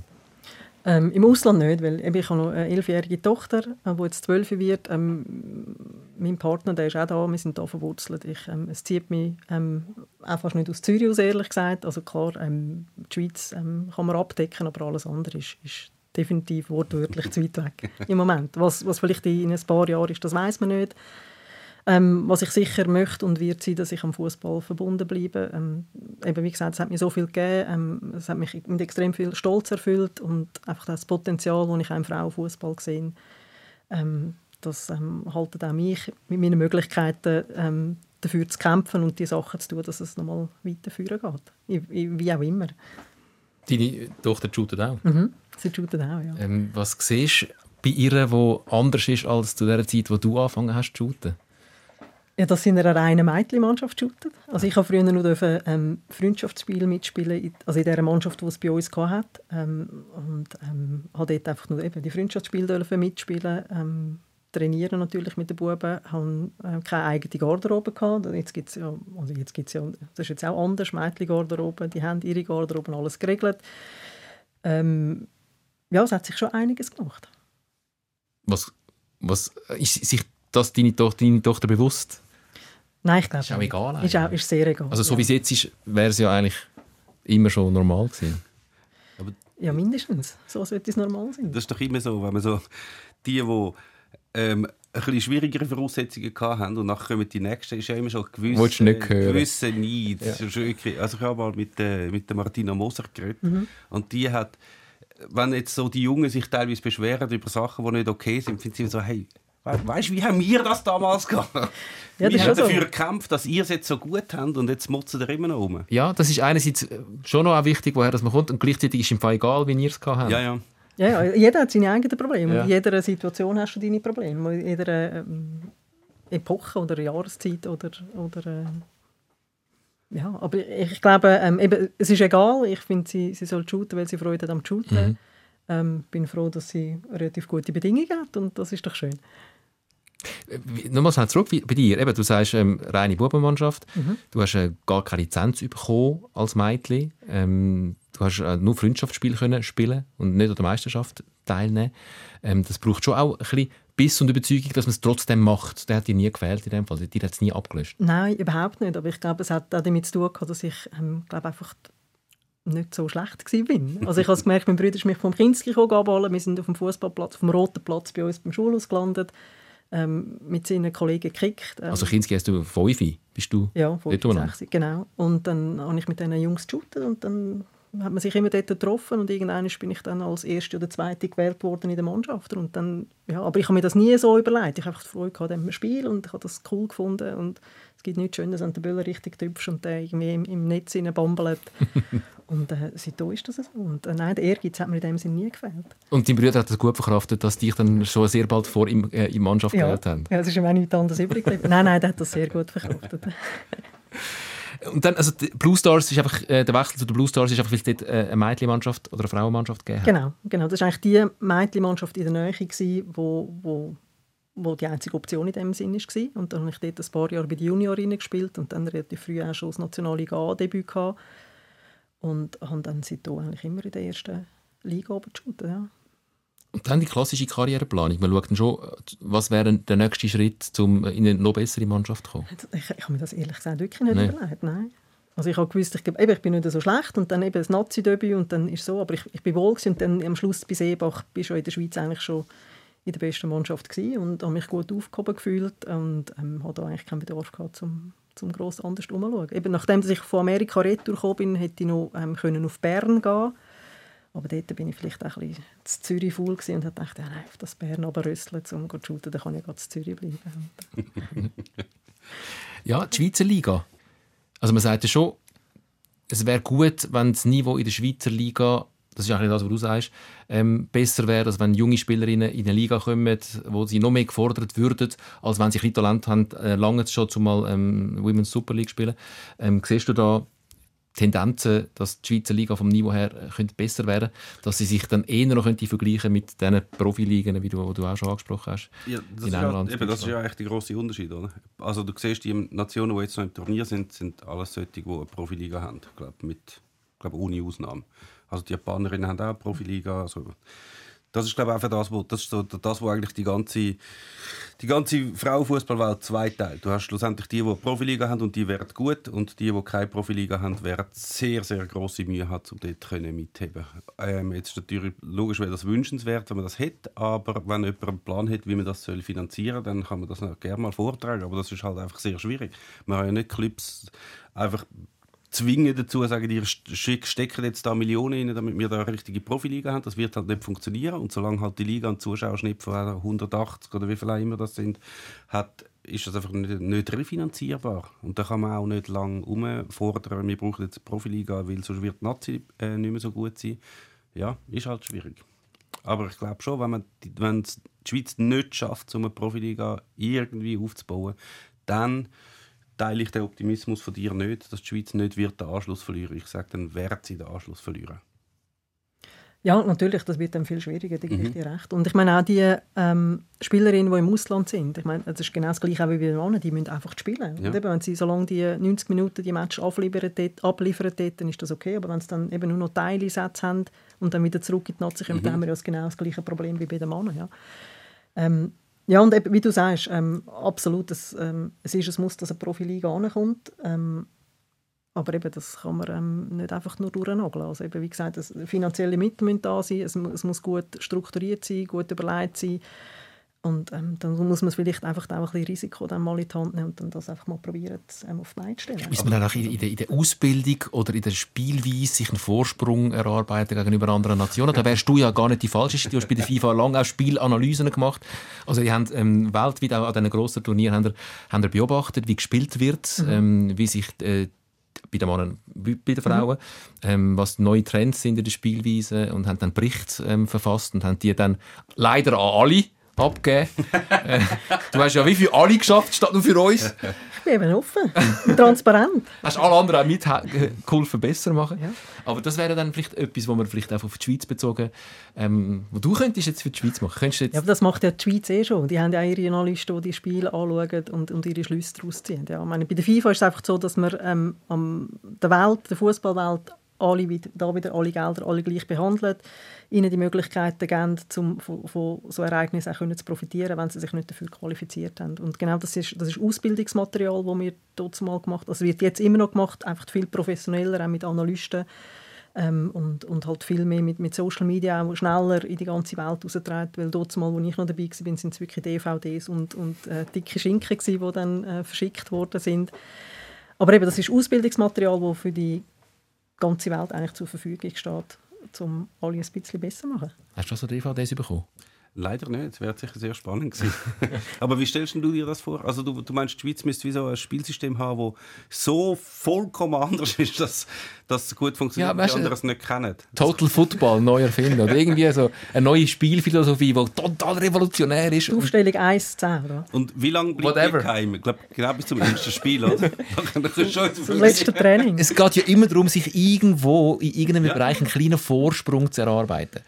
Ähm, Im Ausland nicht, weil ich habe noch eine elfjährige Tochter, äh, die jetzt zwölf wird. Ähm, mein Partner, der ist auch da, wir sind da verwurzelt. Ich, ähm, es zieht mich ähm, auch fast nicht aus Zürich aus, ehrlich gesagt. Also klar, ähm, die Schweiz ähm, kann man abdecken, aber alles andere ist, ist definitiv wortwörtlich zu weit weg im Moment. Was, was vielleicht in ein paar Jahren ist, das weiß man nicht. Ähm, was ich sicher möchte und wird sein, dass ich am Fußball verbunden bleibe. Ähm, eben wie gesagt, es hat mir so viel gegeben, ähm, es hat mich mit extrem viel Stolz erfüllt und einfach das Potenzial, das ich im Frauenfußball gesehen ähm, das ähm, haltet auch mich mit meinen Möglichkeiten ähm, dafür zu kämpfen und die Sachen zu tun, dass es nochmal weiterführen geht. Wie auch immer. Deine Tochter shootet auch. Mhm. Sie shooten auch, ja. Ähm, was siehst du bei ihr, die anders ist als zu der Zeit, wo du angefangen hast zu shooten? Ja, dass sie in einer reinen Mädchenmannschaft shooten. Also ich habe früher nur dürfen, ähm, Freundschaftsspiele mitspielen, also in der Mannschaft, die es bei uns hatte. Ähm, und ähm, habe dort einfach nur eben die Freundschaftsspiele dürfen mitspielen, ähm, trainieren natürlich mit den Buben, haben äh, keine eigene Garderobe gehabt. Jetzt gibt's ja, also jetzt gibt's ja, das ist jetzt auch anders, Mädchengarderobe, die haben ihre Garderobe alles geregelt. Ähm, ja, es hat sich schon einiges gemacht. Was, was, ist sich das deine Tochter, deine Tochter bewusst? Nein, ich glaube Ist auch nicht. egal Ist, auch, ist sehr egal. Also so ja. wie es jetzt ist, wäre es ja eigentlich immer schon normal gewesen. Ja, mindestens. So sollte es normal sein. Das ist doch immer so, wenn man so die, die ähm, ein bisschen schwierigere Voraussetzungen hatten und nachher kommen die nächsten, ist ja immer schon gewisser, nicht hören? gewisser Neid. Wirklich- Also ich habe mal mit, äh, mit der Martina Moser geredet Mhm. und die hat, wenn jetzt so die Jungen sich teilweise beschweren über Sachen, die nicht okay sind, finden sie so, hey, we weißt du, wie haben wir das damals gehabt? Ja, wir das ist haben so. dafür gekämpft, dass ihr es jetzt so gut habt und jetzt motzen ihr immer noch rum. Ja, das ist einerseits äh, schon noch auch wichtig, woher das man kommt und gleichzeitig ist es im Fall egal, wie ihr es gehabt habt. Ja, ja. Ja, ja, jeder hat seine eigenen Probleme. Ja. In jeder Situation hast du deine Probleme. In jeder ähm, Epoche oder Jahreszeit oder, oder äh, ja, aber ich glaube, ähm, eben, es ist egal. Ich finde, sie, sie soll shooten, weil sie Freude hat am Shooten. Mhm. Ähm, bin froh, dass sie relativ gute Bedingungen hat und das ist doch schön. Nochmal schnell zurück bei dir. Eben, du sagst, ähm, reine Bubenmannschaft. Du hast äh, gar keine Lizenz bekommen als Mädchen. Ähm, du hast äh, nur Freundschaftsspiele können spielen und nicht an der Meisterschaft teilnehmen. Ähm, das braucht schon auch ein bisschen Biss und Überzeugung, dass man es trotzdem macht. Der hat dir nie gefehlt in dem Fall. Dir hat es nie abgelöst. Nein, überhaupt nicht. Aber ich glaube, es hat auch damit zu tun gehabt, dass ich ähm, glaube einfach nicht so schlecht bin. Also ich habe gemerkt, mein Bruder ist mich vom Kinski abholen. Wir sind auf dem Fußballplatz, auf dem roten Platz bei uns beim Schulhaus gelandet, ähm, mit seinen Kollegen gekickt. Ähm, Also Kinski hast du fünf, bist du ja, umeinander? 60, genau. Und dann habe ich mit diesen Jungs geshootet und dann hat man sich immer dort getroffen und irgendwann bin ich dann als Erste oder Zweite gewählt worden in der Mannschaft. Und dann, ja, aber ich habe mir das nie so überlegt. Ich habe einfach die Freude gehabt an dem Spiel und ich habe das cool gefunden und es gibt nichts Schönes, wenn der Böller richtig hübsch und der irgendwie im, im Netz bambelt. und äh, seitdem ist das so. Und äh, nein, der Ehrgeiz hat mir in dem Sinne nie gefehlt. Und dein Bruder hat das gut verkraftet, dass dich dann schon sehr bald vor ihm äh, in die Mannschaft Ja, gewählt haben. ja, es ist ihm auch nichts anderes übrig geblieben. Nein, nein, der hat das sehr gut verkraftet. Und dann, also die Blue Stars ist einfach, äh, der Wechsel zu den Blue Stars ist einfach, weil es dort äh, eine Mädchenmannschaft oder eine Frauenmannschaft gegeben hat. Genau, genau. Das war eigentlich die Mädchenmannschaft in der Nähe, gewesen, wo, wo, wo die einzige Option in dem Sinn war. Und dann habe ich dort ein paar Jahre bei den Juniorinnen gespielt und dann relativ früh auch schon das Nationalliga A-Debüt gehabt. Und habe dann seitdem eigentlich immer in der ersten Liga geshootet, ja. Und dann die klassische Karriereplanung. Man schaut dann schon, was wäre der nächste Schritt, um in eine noch bessere Mannschaft zu kommen. Ich, ich habe mir das ehrlich gesagt wirklich nicht Nein. überlegt, nein. Also ich habe gewusst, ich, eben, ich bin nicht so schlecht und dann eben das Nazi-Debüt und dann ist so, aber ich, ich bin wohl gewesen und dann am Schluss bei Seebach bin ich schon in der Schweiz eigentlich schon in der besten Mannschaft gewesen und habe mich gut aufgehoben gefühlt und ähm, habe da eigentlich keinen Bedarf gehabt, zum, zum gross anders umzuschauen. Eben nachdem dass ich von Amerika retour gekommen bin, hätte ich noch ähm, können auf Bern gehen aber dort bin ich vielleicht auch ein bisschen zu Zürich faul und habe gedacht, ja, nein, auf das Bern aber rüsseln, um zu shooten, dann kann ich gerade zu Zürich bleiben. Ja, die Schweizer Liga. Also man sagt ja schon, es wäre gut, wenn das Niveau in der Schweizer Liga, das ist eigentlich das, was du sagst, ähm, besser wäre, als wenn junge Spielerinnen in eine Liga kommen, wo sie noch mehr gefordert würden, als wenn sie ein Talent haben, äh, lange schon zumal ähm, Women's Super League spielen. Ähm, siehst du da Tendenzen, dass die Schweizer Liga vom Niveau her äh, könnte besser werden, dass sie sich dann eher noch könnte vergleichen mit diesen Profiligen, wie du, die du auch schon angesprochen hast? Ja, das, In ist ja, England eben, das ist ja eigentlich der grosse Unterschied. Oder? Also du siehst, die Nationen, die jetzt noch im Turnier sind, sind alles solche, die eine Profiliga haben. Ich glaube, mit, ich glaube, ohne Ausnahme. Also die Japanerinnen haben auch eine Profiliga. Also, das ist glaube ich einfach das, wo, das ist so das, wo eigentlich die ganze, die ganze Frauenfußballwelt zweiteilt. Du hast schlussendlich die, die Profiliga haben und die werden gut und die, die keine Profiliga haben, werden sehr, sehr große Mühe haben, um dort mitheben. Ähm, jetzt natürlich logisch, wäre das wünschenswert, wenn man das hätte, aber wenn jemand einen Plan hat, wie man das finanzieren soll, dann kann man das gerne mal vortragen, aber das ist halt einfach sehr schwierig. Man kann ja nicht Clubs einfach zwingen dazu, sagen, ihr st- stecken jetzt da Millionen rein, damit wir da eine richtige Profiliga haben. Das wird halt nicht funktionieren. Und solange halt die Liga einen Zuschauerschnitt von 180 oder wie viel auch immer das sind, hat, ist das einfach nicht, nicht refinanzierbar. Und da kann man auch nicht lange umfordern, wir brauchen jetzt eine Profiliga, weil sonst wird die Nazi äh, nicht mehr so gut sein. Ja, ist halt schwierig. Aber ich glaube schon, wenn man wenn die Schweiz nicht schafft, um eine Profiliga irgendwie aufzubauen, dann teile ich den Optimismus von dir nicht, dass die Schweiz nicht wird den Anschluss verlieren. Ich sage, dann wird sie den Anschluss verlieren. Ja, natürlich, das wird dann viel schwieriger, da Mhm. gebe ich dir recht. Und ich meine auch die ähm, Spielerinnen, die im Ausland sind, ich meine, das ist genau das Gleiche wie bei den Männern, die müssen einfach spielen. Ja. Und eben, wenn sie, solange die 90 Minuten die Match abliefern, abliefern dann ist das okay, aber wenn sie dann eben nur noch Teilsätze haben und dann wieder zurück in die Nazi kommen, dann haben wir ja das genau das gleiche Problem wie bei den Männern. Ja, ähm, ja und eben, wie du sagst, ähm, absolut, es, ähm, es ist ein Muss, dass eine Profiliga ankommt. Ähm, aber eben, das kann man ähm, nicht einfach nur durchnageln. Also eben, wie gesagt, das, finanzielle Mittel müssen da sein, es, es muss gut strukturiert sein, gut überlegt sein. Und ähm, dann muss man es vielleicht einfach auch ein bisschen Risiko dann mal in die Hand nehmen und dann das einfach mal probieren, ähm, auf die Beine zu stellen. Muss man dann auch in, in, der, Ausbildung oder in der Spielweise sich einen Vorsprung erarbeiten gegenüber anderen Nationen? Da wärst du ja gar nicht die Falsche. Du hast bei der FIFA lange auch Spielanalysen gemacht. Also ihr habt ähm, weltweit auch an diesen grossen Turnieren habt ihr beobachtet, wie gespielt wird, ähm, wie sich äh, bei den Männern, wie bei den Frauen, ähm, was die neue Trends sind in der Spielweise und haben dann Berichte ähm, verfasst und haben die dann leider an alle abgeben. äh, du hast ja wie für alle geschafft, statt nur für uns. Ich bin offen und transparent. Hast alle anderen auch mitgeholfen, besser machen. Ja. Aber das wäre dann vielleicht etwas, wo man vielleicht auch auf die Schweiz bezogen, ähm, wo du könntest jetzt für die Schweiz machen. Könntest jetzt ja, aber das macht ja die Schweiz eh schon. Die haben ja ihre Analysten, die die Spiele anschauen und, und ihre Schlüsse daraus ziehen. Ja, ich meine, bei der FIFA ist es einfach so, dass man ähm, der Welt, der Fußballwelt, alle, da wieder alle Gelder alle gleich behandelt, ihnen die Möglichkeiten geben, um von, von so Ereignissen auch zu profitieren, wenn sie sich nicht dafür qualifiziert haben. Und genau das ist, das ist Ausbildungsmaterial, das wir dort mal gemacht haben. Also wird jetzt immer noch gemacht, einfach viel professioneller, auch mit Analysten ähm, und, und halt viel mehr mit, mit Social Media auch schneller in die ganze Welt rausgetragen, weil dort mal, wo ich noch dabei war, sind es wirklich DVDs und, und äh, dicke Schinken gewesen, die dann äh, verschickt worden sind. Aber eben, das ist Ausbildungsmaterial, das für die ganze Welt eigentlich zur Verfügung steht, um alle ein bisschen besser zu machen. Hast du so DVDs bekommen? Leider nicht, das wäre sicher sehr spannend gewesen. Aber wie stellst du dir das vor? Also du, du meinst, die Schweiz müsste wie so ein Spielsystem haben, das so vollkommen anders ist, dass das gut funktioniert, ja, weißt, die anderen es nicht kennen. Total Football neu erfinden oder irgendwie so eine neue Spielphilosophie, die total revolutionär ist. Die Aufstellung 1 10, oder? Und wie lange bleibt Whatever. geheim? Ich glaube, genau bis zum ersten Spiel, oder? zum letzten Training. Es geht ja immer darum, sich irgendwo in irgendeinem ja. Bereich einen kleinen Vorsprung zu erarbeiten.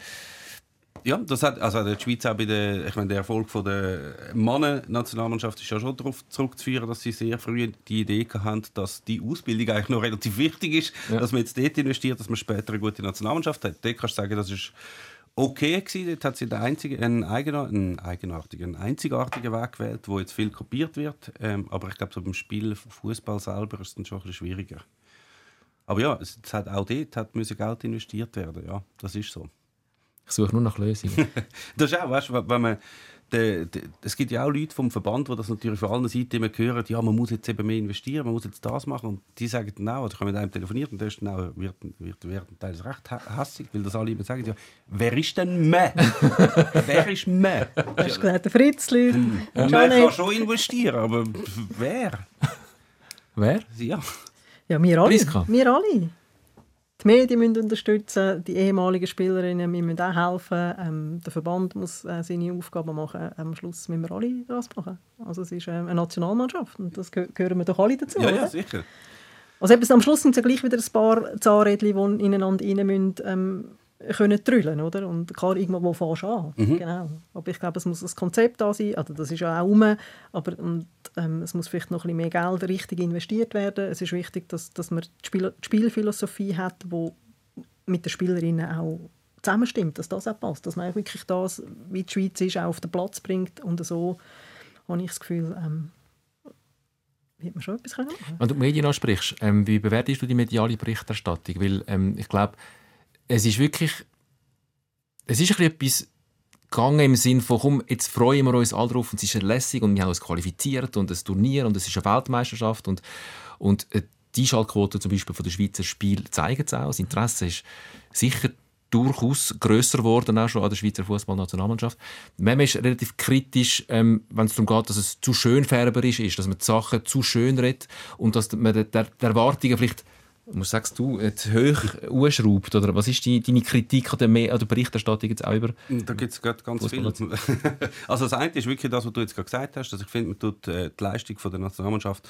Ja, das hat also die Schweiz auch bei der, ich meine, der Erfolg von der Mannen-Nationalmannschaft ist ja schon darauf zurückzuführen, dass sie sehr früh die Idee hatten, dass die Ausbildung eigentlich noch relativ wichtig ist, ja. dass man jetzt dort investiert, dass man später eine gute Nationalmannschaft hat. Dort kannst du sagen, das ist okay gewesen. Dort hat sie den einzigen, einen, eigener, einen eigenartigen, einen einzigartigen Weg gewählt, wo jetzt viel kopiert wird. Ähm, aber ich glaube, so beim Spiel Fußball selber ist es dann schon ein bisschen schwieriger. Aber ja, es, es hat auch dort hat Geld investiert werden. Ja, das ist so. Ich suche nur nach Lösungen. das ist auch, weißt du, wenn man de, de, es gibt ja auch Leute vom Verband, die das natürlich von allen Seiten immer hören, ja, man muss jetzt eben mehr investieren, man muss jetzt das machen und die sagen dann auch, oder ich habe mit einem telefoniert und dann auch, wird, wird, wird teils recht hassig, weil das alle immer sagen, ja, wer ist denn mehr? wer ist mehr? Hast du gesagt, der Fritzli? Man kann schon investieren, aber wer? Wer? Ja. Ja, wir alle. Priska. Wir alle die Medien müssen unterstützen, die ehemaligen Spielerinnen müssen auch helfen, ähm, der Verband muss äh, seine Aufgaben machen. Am Schluss müssen wir alle das machen. Also es ist äh, eine Nationalmannschaft und das geh gehören wir doch alle dazu. Ja, ja sicher. Also eben, am Schluss sind es ja gleich wieder ein paar Zahnrädchen, die ineinander rein müssen, ähm, können trüllen, oder? Und klar, irgendwo fährst du an. Mhm. Genau. Aber ich glaube, es muss ein Konzept da sein. Also das ist ja auch rum, aber und, ähm, es muss vielleicht noch ein bisschen mehr Geld richtig investiert werden. Es ist wichtig, dass, dass man die, Spiel die Spielphilosophie hat, die mit den Spielerinnen auch zusammenstimmt, dass das auch passt. Dass man wirklich das, wie die Schweiz ist, auch auf den Platz bringt. Und so habe ich das Gefühl, ähm, wird man schon etwas können. Wenn du die Medien ansprichst, ähm, wie bewertest du die mediale Berichterstattung? Weil ähm, ich glaube, es ist wirklich, es ist etwas gegangen im Sinne von, komm, jetzt freuen wir uns alle drauf und es ist lässig und wir haben uns qualifiziert und ein Turnier und es ist eine Weltmeisterschaft und, und äh, die Schallquote zum Beispiel von der Schweizer Spiel zeigen es auch. Das Interesse ist sicher durchaus grösser geworden auch schon an der Schweizer Fußballnationalmannschaft. Manchmal ist relativ kritisch, ähm, wenn es darum geht, dass es zu schönfärberisch ist, dass man die Sachen zu schön redet und dass man die, die Erwartungen vielleicht was sagst du, jetzt hoch anschraubt? Oder was ist die, deine Kritik an der, an der Berichterstattung jetzt auch über? Da gibt es ganz viel. also das eine ist wirklich das, was du jetzt gerade gesagt hast, dass ich finde, man tut äh, die Leistung von der Nationalmannschaft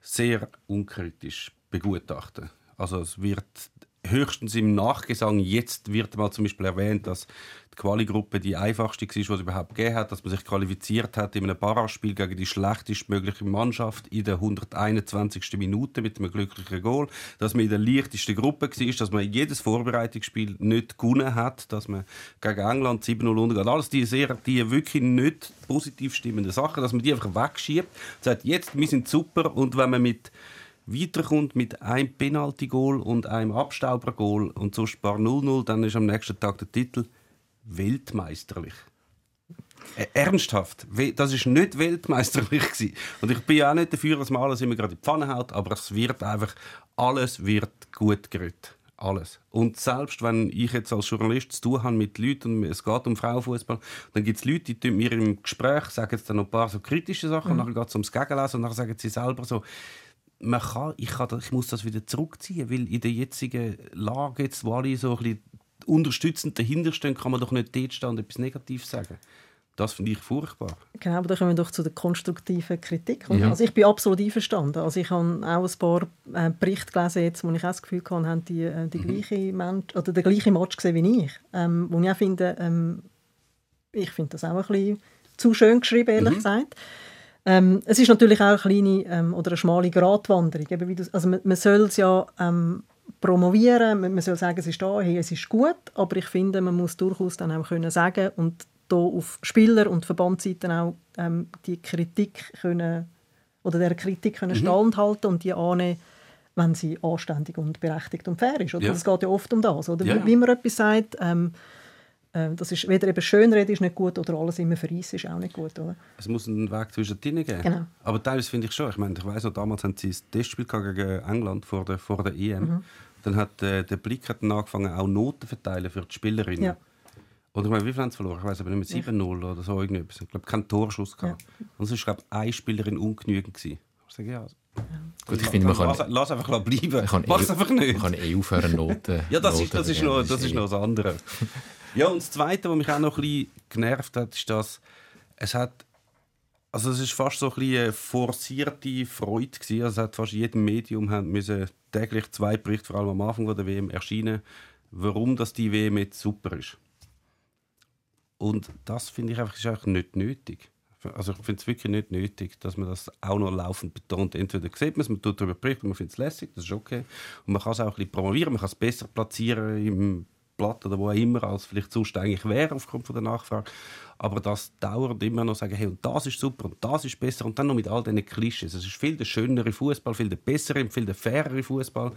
sehr unkritisch begutachten. Also es wird höchstens im Nachgesang, jetzt wird mal zum Beispiel erwähnt, dass die Quali-Gruppe die einfachste war, die es überhaupt gegeben hat, dass man sich qualifiziert hat in einem Paraspiel gegen die schlechtestmögliche Mannschaft in der 121. Minute mit einem glücklichen Goal, dass man in der leichtesten Gruppe war, dass man jedes Vorbereitungsspiel nicht gewonnen hat, dass man gegen England 7-0 untergeht. Alles die, sehr, die wirklich nicht positiv stimmenden Sachen, dass man die einfach wegschiebt, sagt, jetzt, wir sind super und wenn man mit weiterkommt mit einem Penalty-Goal und einem Abstauber-Goal und so spart 0-0, dann ist am nächsten Tag der Titel weltmeisterlich. Äh, ernsthaft, das ist nicht weltmeisterlich gewesen. Und ich bin ja auch nicht dafür, dass man alles immer gerade in die Pfanne haut, aber es wird einfach, alles wird gut geredet. Alles. Und selbst wenn ich jetzt als Journalist zu tun habe mit Leuten und es geht um Frauenfußball, dann gibt es Leute, die mir im Gespräch sagen jetzt dann noch ein paar so kritische Sachen, mhm. und dann geht es ums Gegenlesen und dann sagen sie selber so, man kann, ich, kann, ich muss das wieder zurückziehen, weil in der jetzigen Lage, jetzt, wo alle so ein bisschen unterstützend dahinter stehen, kann man doch nicht dort stehen und etwas Negatives sagen. Das finde ich furchtbar. Genau, aber da kommen wir doch zu der konstruktiven Kritik. Ja. Also ich bin absolut einverstanden. Also ich habe auch ein paar äh, Berichte gelesen, jetzt, wo ich auch das Gefühl hatte, haben die, äh, die gleiche Mensch, oder den gleichen Match gesehen wie ich. Ähm, wo ich auch finde, ähm, ich finde das auch ein bisschen zu schön geschrieben, ehrlich gesagt. Ähm, es ist natürlich auch eine kleine ähm, oder eine schmale Gratwanderung. Eben wie du, also man, man soll es ja ähm, promovieren, man, soll sagen, es ist da, hey, es ist gut, aber ich finde, man muss durchaus dann auch können sagen und da auf Spieler- und Verbandsseiten auch ähm, die Kritik können, oder der Kritik können standhalten und die annehmen, wenn sie anständig und berechtigt und fair ist. Oder? Ja. Es geht ja oft um das. Oder? Ja, Wie, wie man etwas sagt, ähm, äh, das ist weder eben Schönrede ist nicht gut oder alles immer verreissen ist auch nicht gut. Oder? Es muss einen Weg zwischen denen geben. Genau. Aber teilweise finde ich schon. Ich meine, ich weiß noch, damals haben sie ein Testspiel gegen England vor der, vor der EM. Mhm. Dann hat äh, der Blick hat dann angefangen, auch Noten zu verteilen für die Spielerinnen. Ja. Oder ich meine, wie viel haben sie verloren? Ich weiß aber nicht mehr, 7-0 oder so irgendetwas. Ich glaube, keinen Torschuss gehabt. Und es war, glaube ich, eine Spielerin ungenügend. Gewesen. Ich sage, ja, also, Gut, ich finde, man kann, lass, lass einfach bleiben. man kann, Mach es eh, einfach nicht. man kann eh aufhören, Noten Ja, das, Noten ist, das, ist, noch, das ist noch das andere. Ja, und das Zweite, was mich auch noch ein bisschen genervt hat, ist, dass es hat also es ist fast so ein bisschen eine forcierte Freude gewesen. Also es hat fast jedem Medium müssen täglich zwei Berichte, vor allem am Anfang der WM, erscheinen, warum das die WM jetzt super ist. Und das finde ich einfach, ist einfach nicht nötig. Also ich finde es wirklich nicht nötig, dass man das auch noch laufend betont. Entweder sieht man es, man tut darüber berichten und man findet es lässig, das ist okay. Und man kann es auch ein bisschen promovieren, man kann es besser platzieren im Blatt oder wo auch immer, als vielleicht sonst eigentlich wäre aufgrund von der Nachfrage. Aber das dauert immer noch sagen, hey, und das ist super und das ist besser und dann noch mit all diesen Klischees. Es ist viel der schönere Fußball, viel der bessere, viel der fairere Fußball.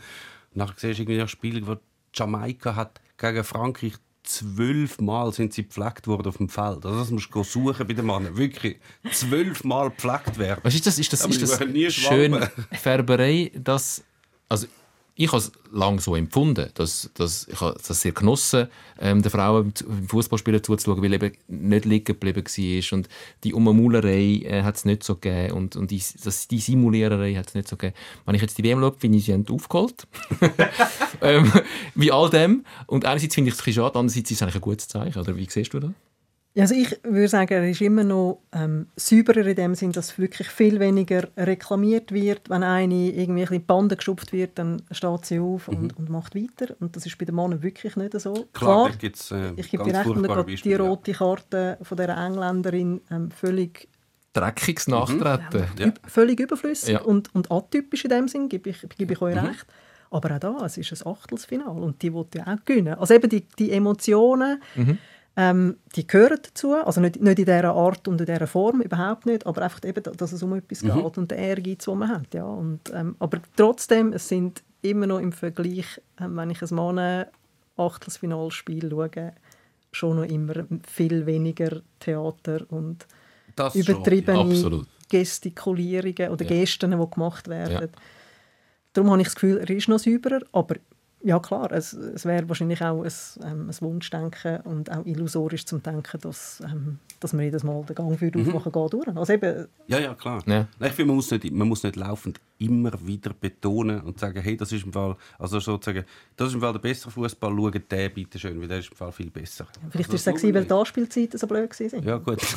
Nachher siehst du irgendwie ein Spiel, wo Jamaika hat gegen Frankreich zwölfmal sind sie gepflegt worden auf dem Feld. Also das musst du suchen bei den Männern. Wirklich zwölfmal gepflegt werden. Was ist das? Ist das, ist die das schön. Färberei, dass also ich habe es lange so empfunden, dass, dass ich habe das sehr genossen, ähm, den Frauen im Fußballspielen zuzuschauen, weil eben nicht liegen geblieben war und die Ummaulerei äh, hat es nicht so gegeben und, und die, das, die Simuliererei hat es nicht so gegeben. Wenn ich jetzt die WM schaue, finde ich, sie haben aufgeholt. ähm, wie all dem. Und einerseits finde ich es ein schade, andererseits ist es eigentlich ein gutes Zeichen. Oder wie siehst du das? Ja, Also ich würde sagen, er ist immer noch ähm, sauberer in dem Sinn, dass wirklich viel weniger reklamiert wird. Wenn eine irgendwie ein bisschen in die Bande geschupft wird, dann steht sie auf und, und macht weiter. Und das ist bei den Männern wirklich nicht so. Mhm. Klar, da gibt es äh, ich gebe dir recht, und gerade die ja. rote Karte von dieser Engländerin ähm, völlig, Dreckiges Nachtreten. Ja. üb- völlig überflüssig Ja. und, und atypisch in dem Sinn, gebe ich, gebe ich euch Mhm. recht. Aber auch da, es ist ein Achtelfinale und die wollte ja auch gewinnen. Also eben die, die Emotionen, Mhm. Ähm, die gehören dazu, also nicht, nicht in dieser Art und in dieser Form, überhaupt nicht, aber einfach eben, dass es um etwas Mhm. geht und der Ehrgeiz, den man hat. Ja. Und, ähm, aber trotzdem, es sind immer noch im Vergleich, ähm, wenn ich ein Mann Achtelfinalspiel schaue, schon noch immer viel weniger Theater und Das übertriebene. Gestikulierungen oder Ja. Gesten, die gemacht werden. Darum habe ich das Gefühl, er ist noch sauberer, aber ja klar, es, es wäre wahrscheinlich auch ein, ähm, ein Wunschdenken und auch illusorisch zum Denken, dass, ähm, dass man jedes Mal den Gang würde aufmachen geht durch. Also eben, Ja, ja, klar. Ja. Ich finde, man muss, nicht, man muss nicht laufend immer wieder betonen und sagen, hey, das ist im Fall, also sozusagen, das ist im Fall der bessere Fußball, schaut den bitte schön, weil der ist im Fall viel besser. vielleicht Also, ist es auch das weil die Anspielzeiten so blöd waren. Ja, gut.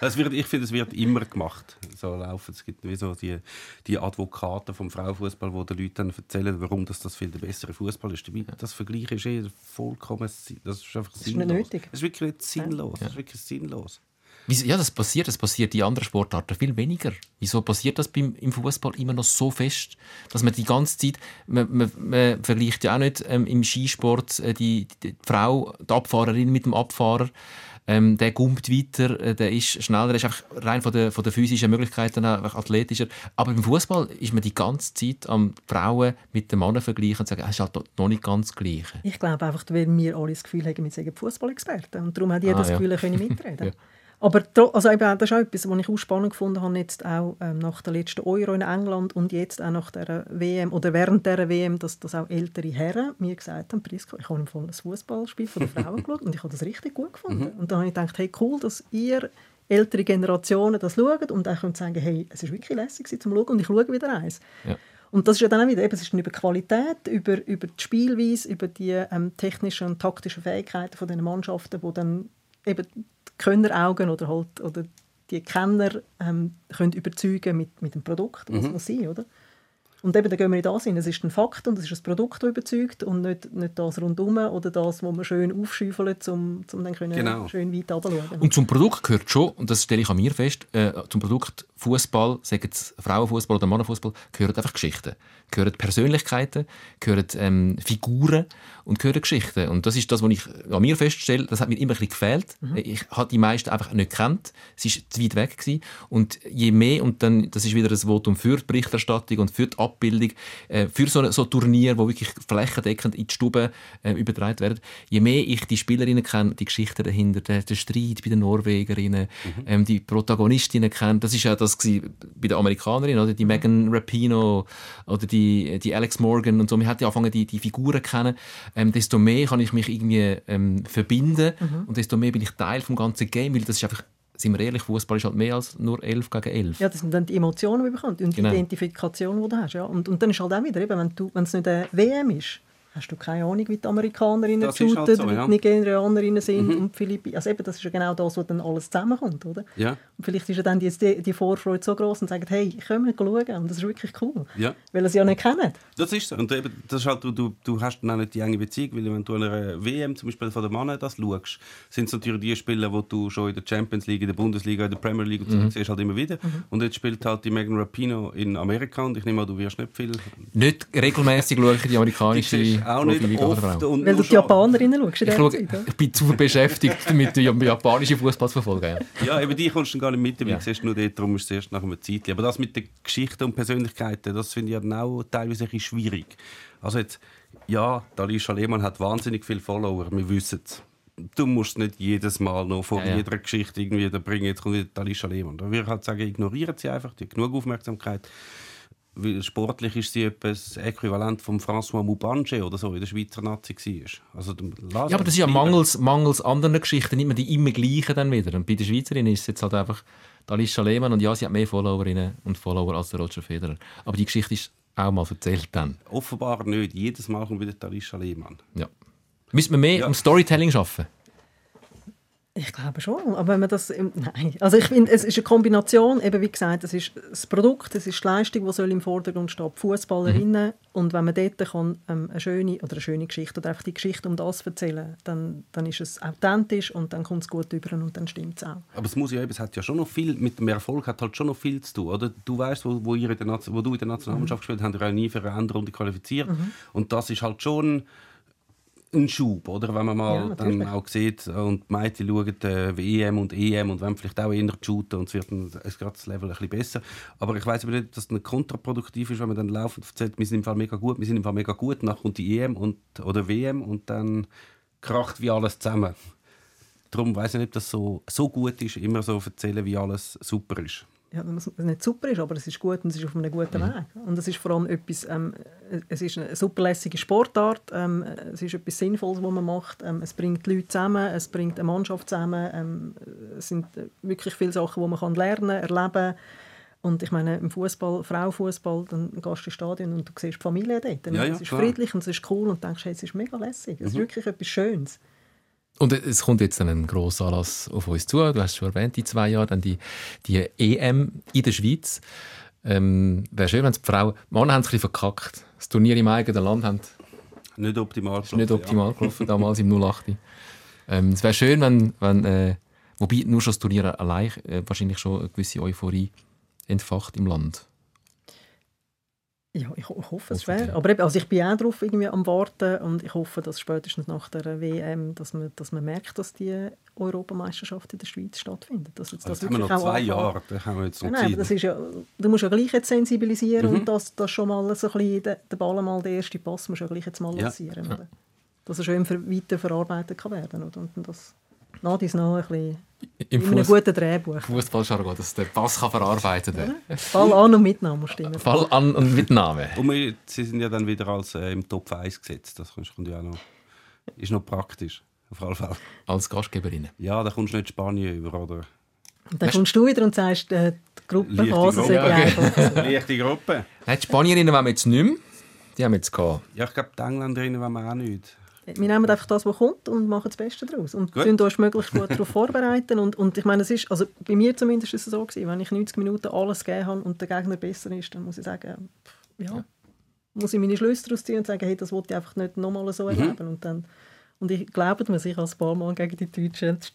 Es wird, ich finde, es wird immer gemacht. So laufen. Es gibt wie so die, die Advokaten vom Frauenfußball, die den Leuten dann erzählen, warum das, das viel der bessere Fußball ist. Dabei, Das Vergleich ist eh vollkommen das ist einfach ist nicht sinnlos. nötig. Das ist wirklich sinnlos. Das ist wirklich sinnlos. Ja, das passiert. Das passiert in anderen Sportarten viel weniger. Wieso passiert das beim, im Fußball immer noch so fest, dass man die ganze Zeit, man, man, man vergleicht ja auch nicht ähm, im Skisport äh, die, die, Frau, die Abfahrerin mit dem Abfahrer. Ähm, der gumpt weiter, äh, der ist schneller, der ist einfach rein von der, von der physischen Möglichkeiten einfach athletischer. Aber im Fußball ist man die ganze Zeit am Frauen mit den Männern vergleichen und sagen, es ist halt noch nicht ganz das Gleiche. Ich glaube einfach, weil wir alle das Gefühl haben, wir seien Fußballexperten. Und darum hat jeder Ah, das ja. Gefühl, er könne mitreden. Ja. Aber also eben, das ist auch etwas, was ich auch spannend gefunden habe, jetzt auch ähm, nach der letzten Euro in England und jetzt auch nach der WM oder während der WM, dass, dass auch ältere Herren mir gesagt haben, Priska, ich habe im Fall ein Fußballspiel von den Frauen geschaut und ich habe das richtig gut gefunden. Und dann habe ich gedacht, hey cool, dass ihr ältere Generationen das schauen und auch könnt sagen, hey, es ist wirklich lässig zum Schauen und ich schaue wieder eins. Ja. Und das ist ja dann auch wieder, eben, es ist dann über Qualität, über, über die Spielweise, über die ähm, technischen und taktischen Fähigkeiten von den Mannschaften, wo dann eben die Könneraugen oder halt oder die Kenner ähm, können überzeugen mit, mit dem Produkt, was muss sein, oder? Und eben, da gehen wir in das hin. Es ist ein Fakt und es ist ein Produkt, das überzeugt und nicht, nicht das rundum oder das, was man schön aufschäufelt, um, um dann können Genau. schön weit runterzuschauen. Und zum Produkt gehört schon, und das stelle ich an mir fest, äh, zum Produkt Fußball, sagen es Frauenfußball oder Mannenfußball, gehören einfach Geschichten. Gehören Persönlichkeiten, gehören ähm, Figuren und gehören Geschichten. Und das ist das, was ich an mir feststelle, das hat mir immer ein bisschen gefehlt. Ich habe die meisten einfach nicht gekannt. Es war zu weit weg. Gewesen. Und je mehr, und dann, das ist wieder ein Votum für die Berichterstattung und für die Abbildung, äh, für so ein so Turnier, wo wirklich flächendeckend in die Stube äh, übertragen werden, je mehr ich die Spielerinnen kenne, die Geschichten dahinter, der, der Streit bei den Norwegerinnen, ähm, die Protagonistinnen kenne, das ist ja das bei den Amerikanerinnen, oder die Megan Rapinoe oder die, die Alex Morgan und so. Man hat ja angefangen, die, die Figuren kennen. Ähm, desto mehr kann ich mich irgendwie ähm, verbinden und desto mehr bin ich Teil vom ganzen Game, weil das ist einfach, sind wir ehrlich, Fußball ist halt mehr als nur 11 gegen 11. Ja, das sind dann die Emotionen, die bekommst und die Genau. Identifikation, die du hast. Ja. Und, und dann ist halt auch wieder, eben, wenn es nicht eine WM ist, hast du keine Ahnung, wie die Amerikanerinnen ist halt shooten, so, wie ja. die Nigerianerinnen sind und die Philippinen. Also eben, das ist ja genau das, was dann alles zusammenkommt, oder? Ja. Und vielleicht ist ja dann die, die, die Vorfreude so groß und sagen, hey, können wir schauen und das ist wirklich cool. Ja. Weil sie es ja nicht kennen. Das ist so. Und eben, das ist halt, du, du, du hast dann auch nicht die enge Beziehung, weil wenn du an einer WM zum Beispiel von den Männern das schaust, sind es natürlich die Spieler, die du schon in der Champions League, in der Bundesliga, in der Premier League und so siehst halt immer wieder. Und jetzt spielt halt die Megan Rapino in Amerika und ich nehme an, du wirst nicht viel... Nicht regelmäßig schaue ich die amerikanische auch nicht Profiliga oft. Und Weil du die Japanerinnen schaust in Ich, der schaue, ich bin zu beschäftigt damit, den japanischen Fußball zu verfolgen. Ja. Ja, eben die kommst du gar nicht mit, weil Ja. du siehst nur dort, darum ist es erst nach einer Zeit. Aber das mit den Geschichten und Persönlichkeiten, das finde ich ja dann auch teilweise ein bisschen schwierig. Also jetzt, ja, Alicia Lehmann hat wahnsinnig viele Follower, wir wissen es. Du musst nicht jedes Mal noch vor Ja, ja. jeder Geschichte irgendwie da bringen, jetzt kommt wieder Alicia Lehmann. Da würde ich halt sagen, ignorieren sie einfach, die hat genug Aufmerksamkeit. Weil sportlich ist sie etwas Äquivalent von François Moubange oder so in der Schweizer Nazi war. Also, Ja, aber das ist ja mangels, mangels anderen Geschichten, nicht mehr die immer gleichen dann wieder. Und bei den Schweizerinnen ist es jetzt halt einfach Alicia Lehmann und ja, sie hat mehr Followerinnen und Follower als der Roger Federer. Aber die Geschichte ist auch mal erzählt dann. Offenbar nicht. Jedes Mal kommt wieder Alicia Lehmann. Ja. Müssen wir mehr Ja. um Storytelling arbeiten? Ich glaube schon, aber wenn man das... Nein, also ich finde, es ist eine Kombination, eben wie gesagt, es ist das Produkt, es ist die Leistung, die soll im Vordergrund stehen, die Fußballerinnen. Und wenn man dort kann, ähm, eine schöne oder eine schöne Geschichte oder einfach die Geschichte um das erzählen, dann, dann ist es authentisch und dann kommt es gut über und dann stimmt es auch. Aber es muss ja eben, es hat ja schon noch viel, mit dem Erfolg hat halt schon noch viel zu tun, oder? Du weißt, wo, wo, ihr in der wo du in der Nationalmannschaft gespielt hast, habt ihr auch nie für eine Endrunde qualifiziert. Und das ist halt schon ein Schub, oder? Wenn man Ja, mal natürlich. dann auch sieht und die Mädchen schauen äh, WM und EM und wollen vielleicht auch eher shooten und es wird es geht das Level ein bisschen besser. Aber ich weiß aber nicht, dass es kontraproduktiv ist, wenn man dann laufend erzählt, wir sind im Fall mega gut, wir sind im Fall mega gut, nachher kommt die EM und, oder WM und dann kracht wie alles zusammen. Darum weiß ich nicht, ob das so, so gut ist, immer so erzählen, wie alles super ist. Ja, wenn es nicht super ist, aber es ist gut und es ist auf einem guten Weg. Und es ist vor allem etwas, ähm, es ist eine superlässige Sportart, ähm, es ist etwas Sinnvolles, was man macht. Ähm, es bringt die Leute zusammen, es bringt eine Mannschaft zusammen. Ähm, es sind äh, wirklich viele Sachen, die man kann lernen, erleben und ich meine, im Fußball, Frauenfußball, dann gehst du ins Stadion und du siehst die Familie dort. Ja, ja, es ist klar. friedlich und es ist cool und denkst, hey, es ist mega lässig. Es ist wirklich etwas Schönes. Und es kommt jetzt ein grosser Anlass auf uns zu. Du hast es schon erwähnt, in zwei Jahren dann die, die EM in der Schweiz. Ähm, Wäre schön, wenn es die Frauen... Die Männer haben es ein bisschen verkackt. Das Turnier im eigenen Land haben Nicht optimal. ist nicht optimal gelaufen, damals im 08. Ähm, es wäre schön, wenn... wenn äh, wobei nur schon das Turnier allein äh, wahrscheinlich schon eine gewisse Euphorie entfacht im Land. Ja, ich, ich hoffe, es schwer. Aber eben, also ich bin auch darauf irgendwie am Warten und ich hoffe, dass spätestens nach der WM, dass man, dass man merkt, dass die Europameisterschaft in der Schweiz stattfindet. Dass jetzt Das das haben wir noch zwei. Jahre, da haben wir jetzt noch Nein, das ist ja, du musst ja gleich jetzt sensibilisieren Mhm. und dass das schon mal so ein bisschen, der, der Ball mal der erste Pass muss ja gleich jetzt mal Ja. lancieren. Oder? Dass er schön weiter verarbeitet kann werden. Oder? Und das nach dies nach ein bisschen Im in einem guten Drehbuch. Fußballjargon, dass der Pass kann verarbeitet werden Ball an und mitnehmen muss stimmen. Fall an und Mitnahme. Und wir, sie sind ja dann wieder als äh, im Top 1 gesetzt. Das kannst- kommt ja auch noch, ist noch praktisch. Auf jeden Fall. Als Gastgeberin. Ja, da kommst du nicht Spanien über, oder? Und dann kommst du wieder und sagst, äh, die Gruppe Leichte Phase Gruppe. sei Ja, okay. einfach. Leichte Gruppe. Nein, die Spanierinnen wollen wir jetzt nicht mehr. Die haben wir jetzt gehabt. Ja, ich glaube, die Engländerinnen wollen wir auch nicht. Wir nehmen einfach das, was kommt und machen das Beste daraus. Und Gut. uns möglichst gut darauf vorbereiten. Und, und ich meine, es ist, also bei mir zumindest ist es so gewesen, wenn ich 90 Minuten alles gegeben habe und der Gegner besser ist, dann muss ich sagen, pff, ja, muss ich meine Schlüsse daraus ziehen und sagen, hey, das wollte ich einfach nicht nochmal so erleben. Und, dann, und ich glaube mir, ich ein paar Mal gegen die Deutschen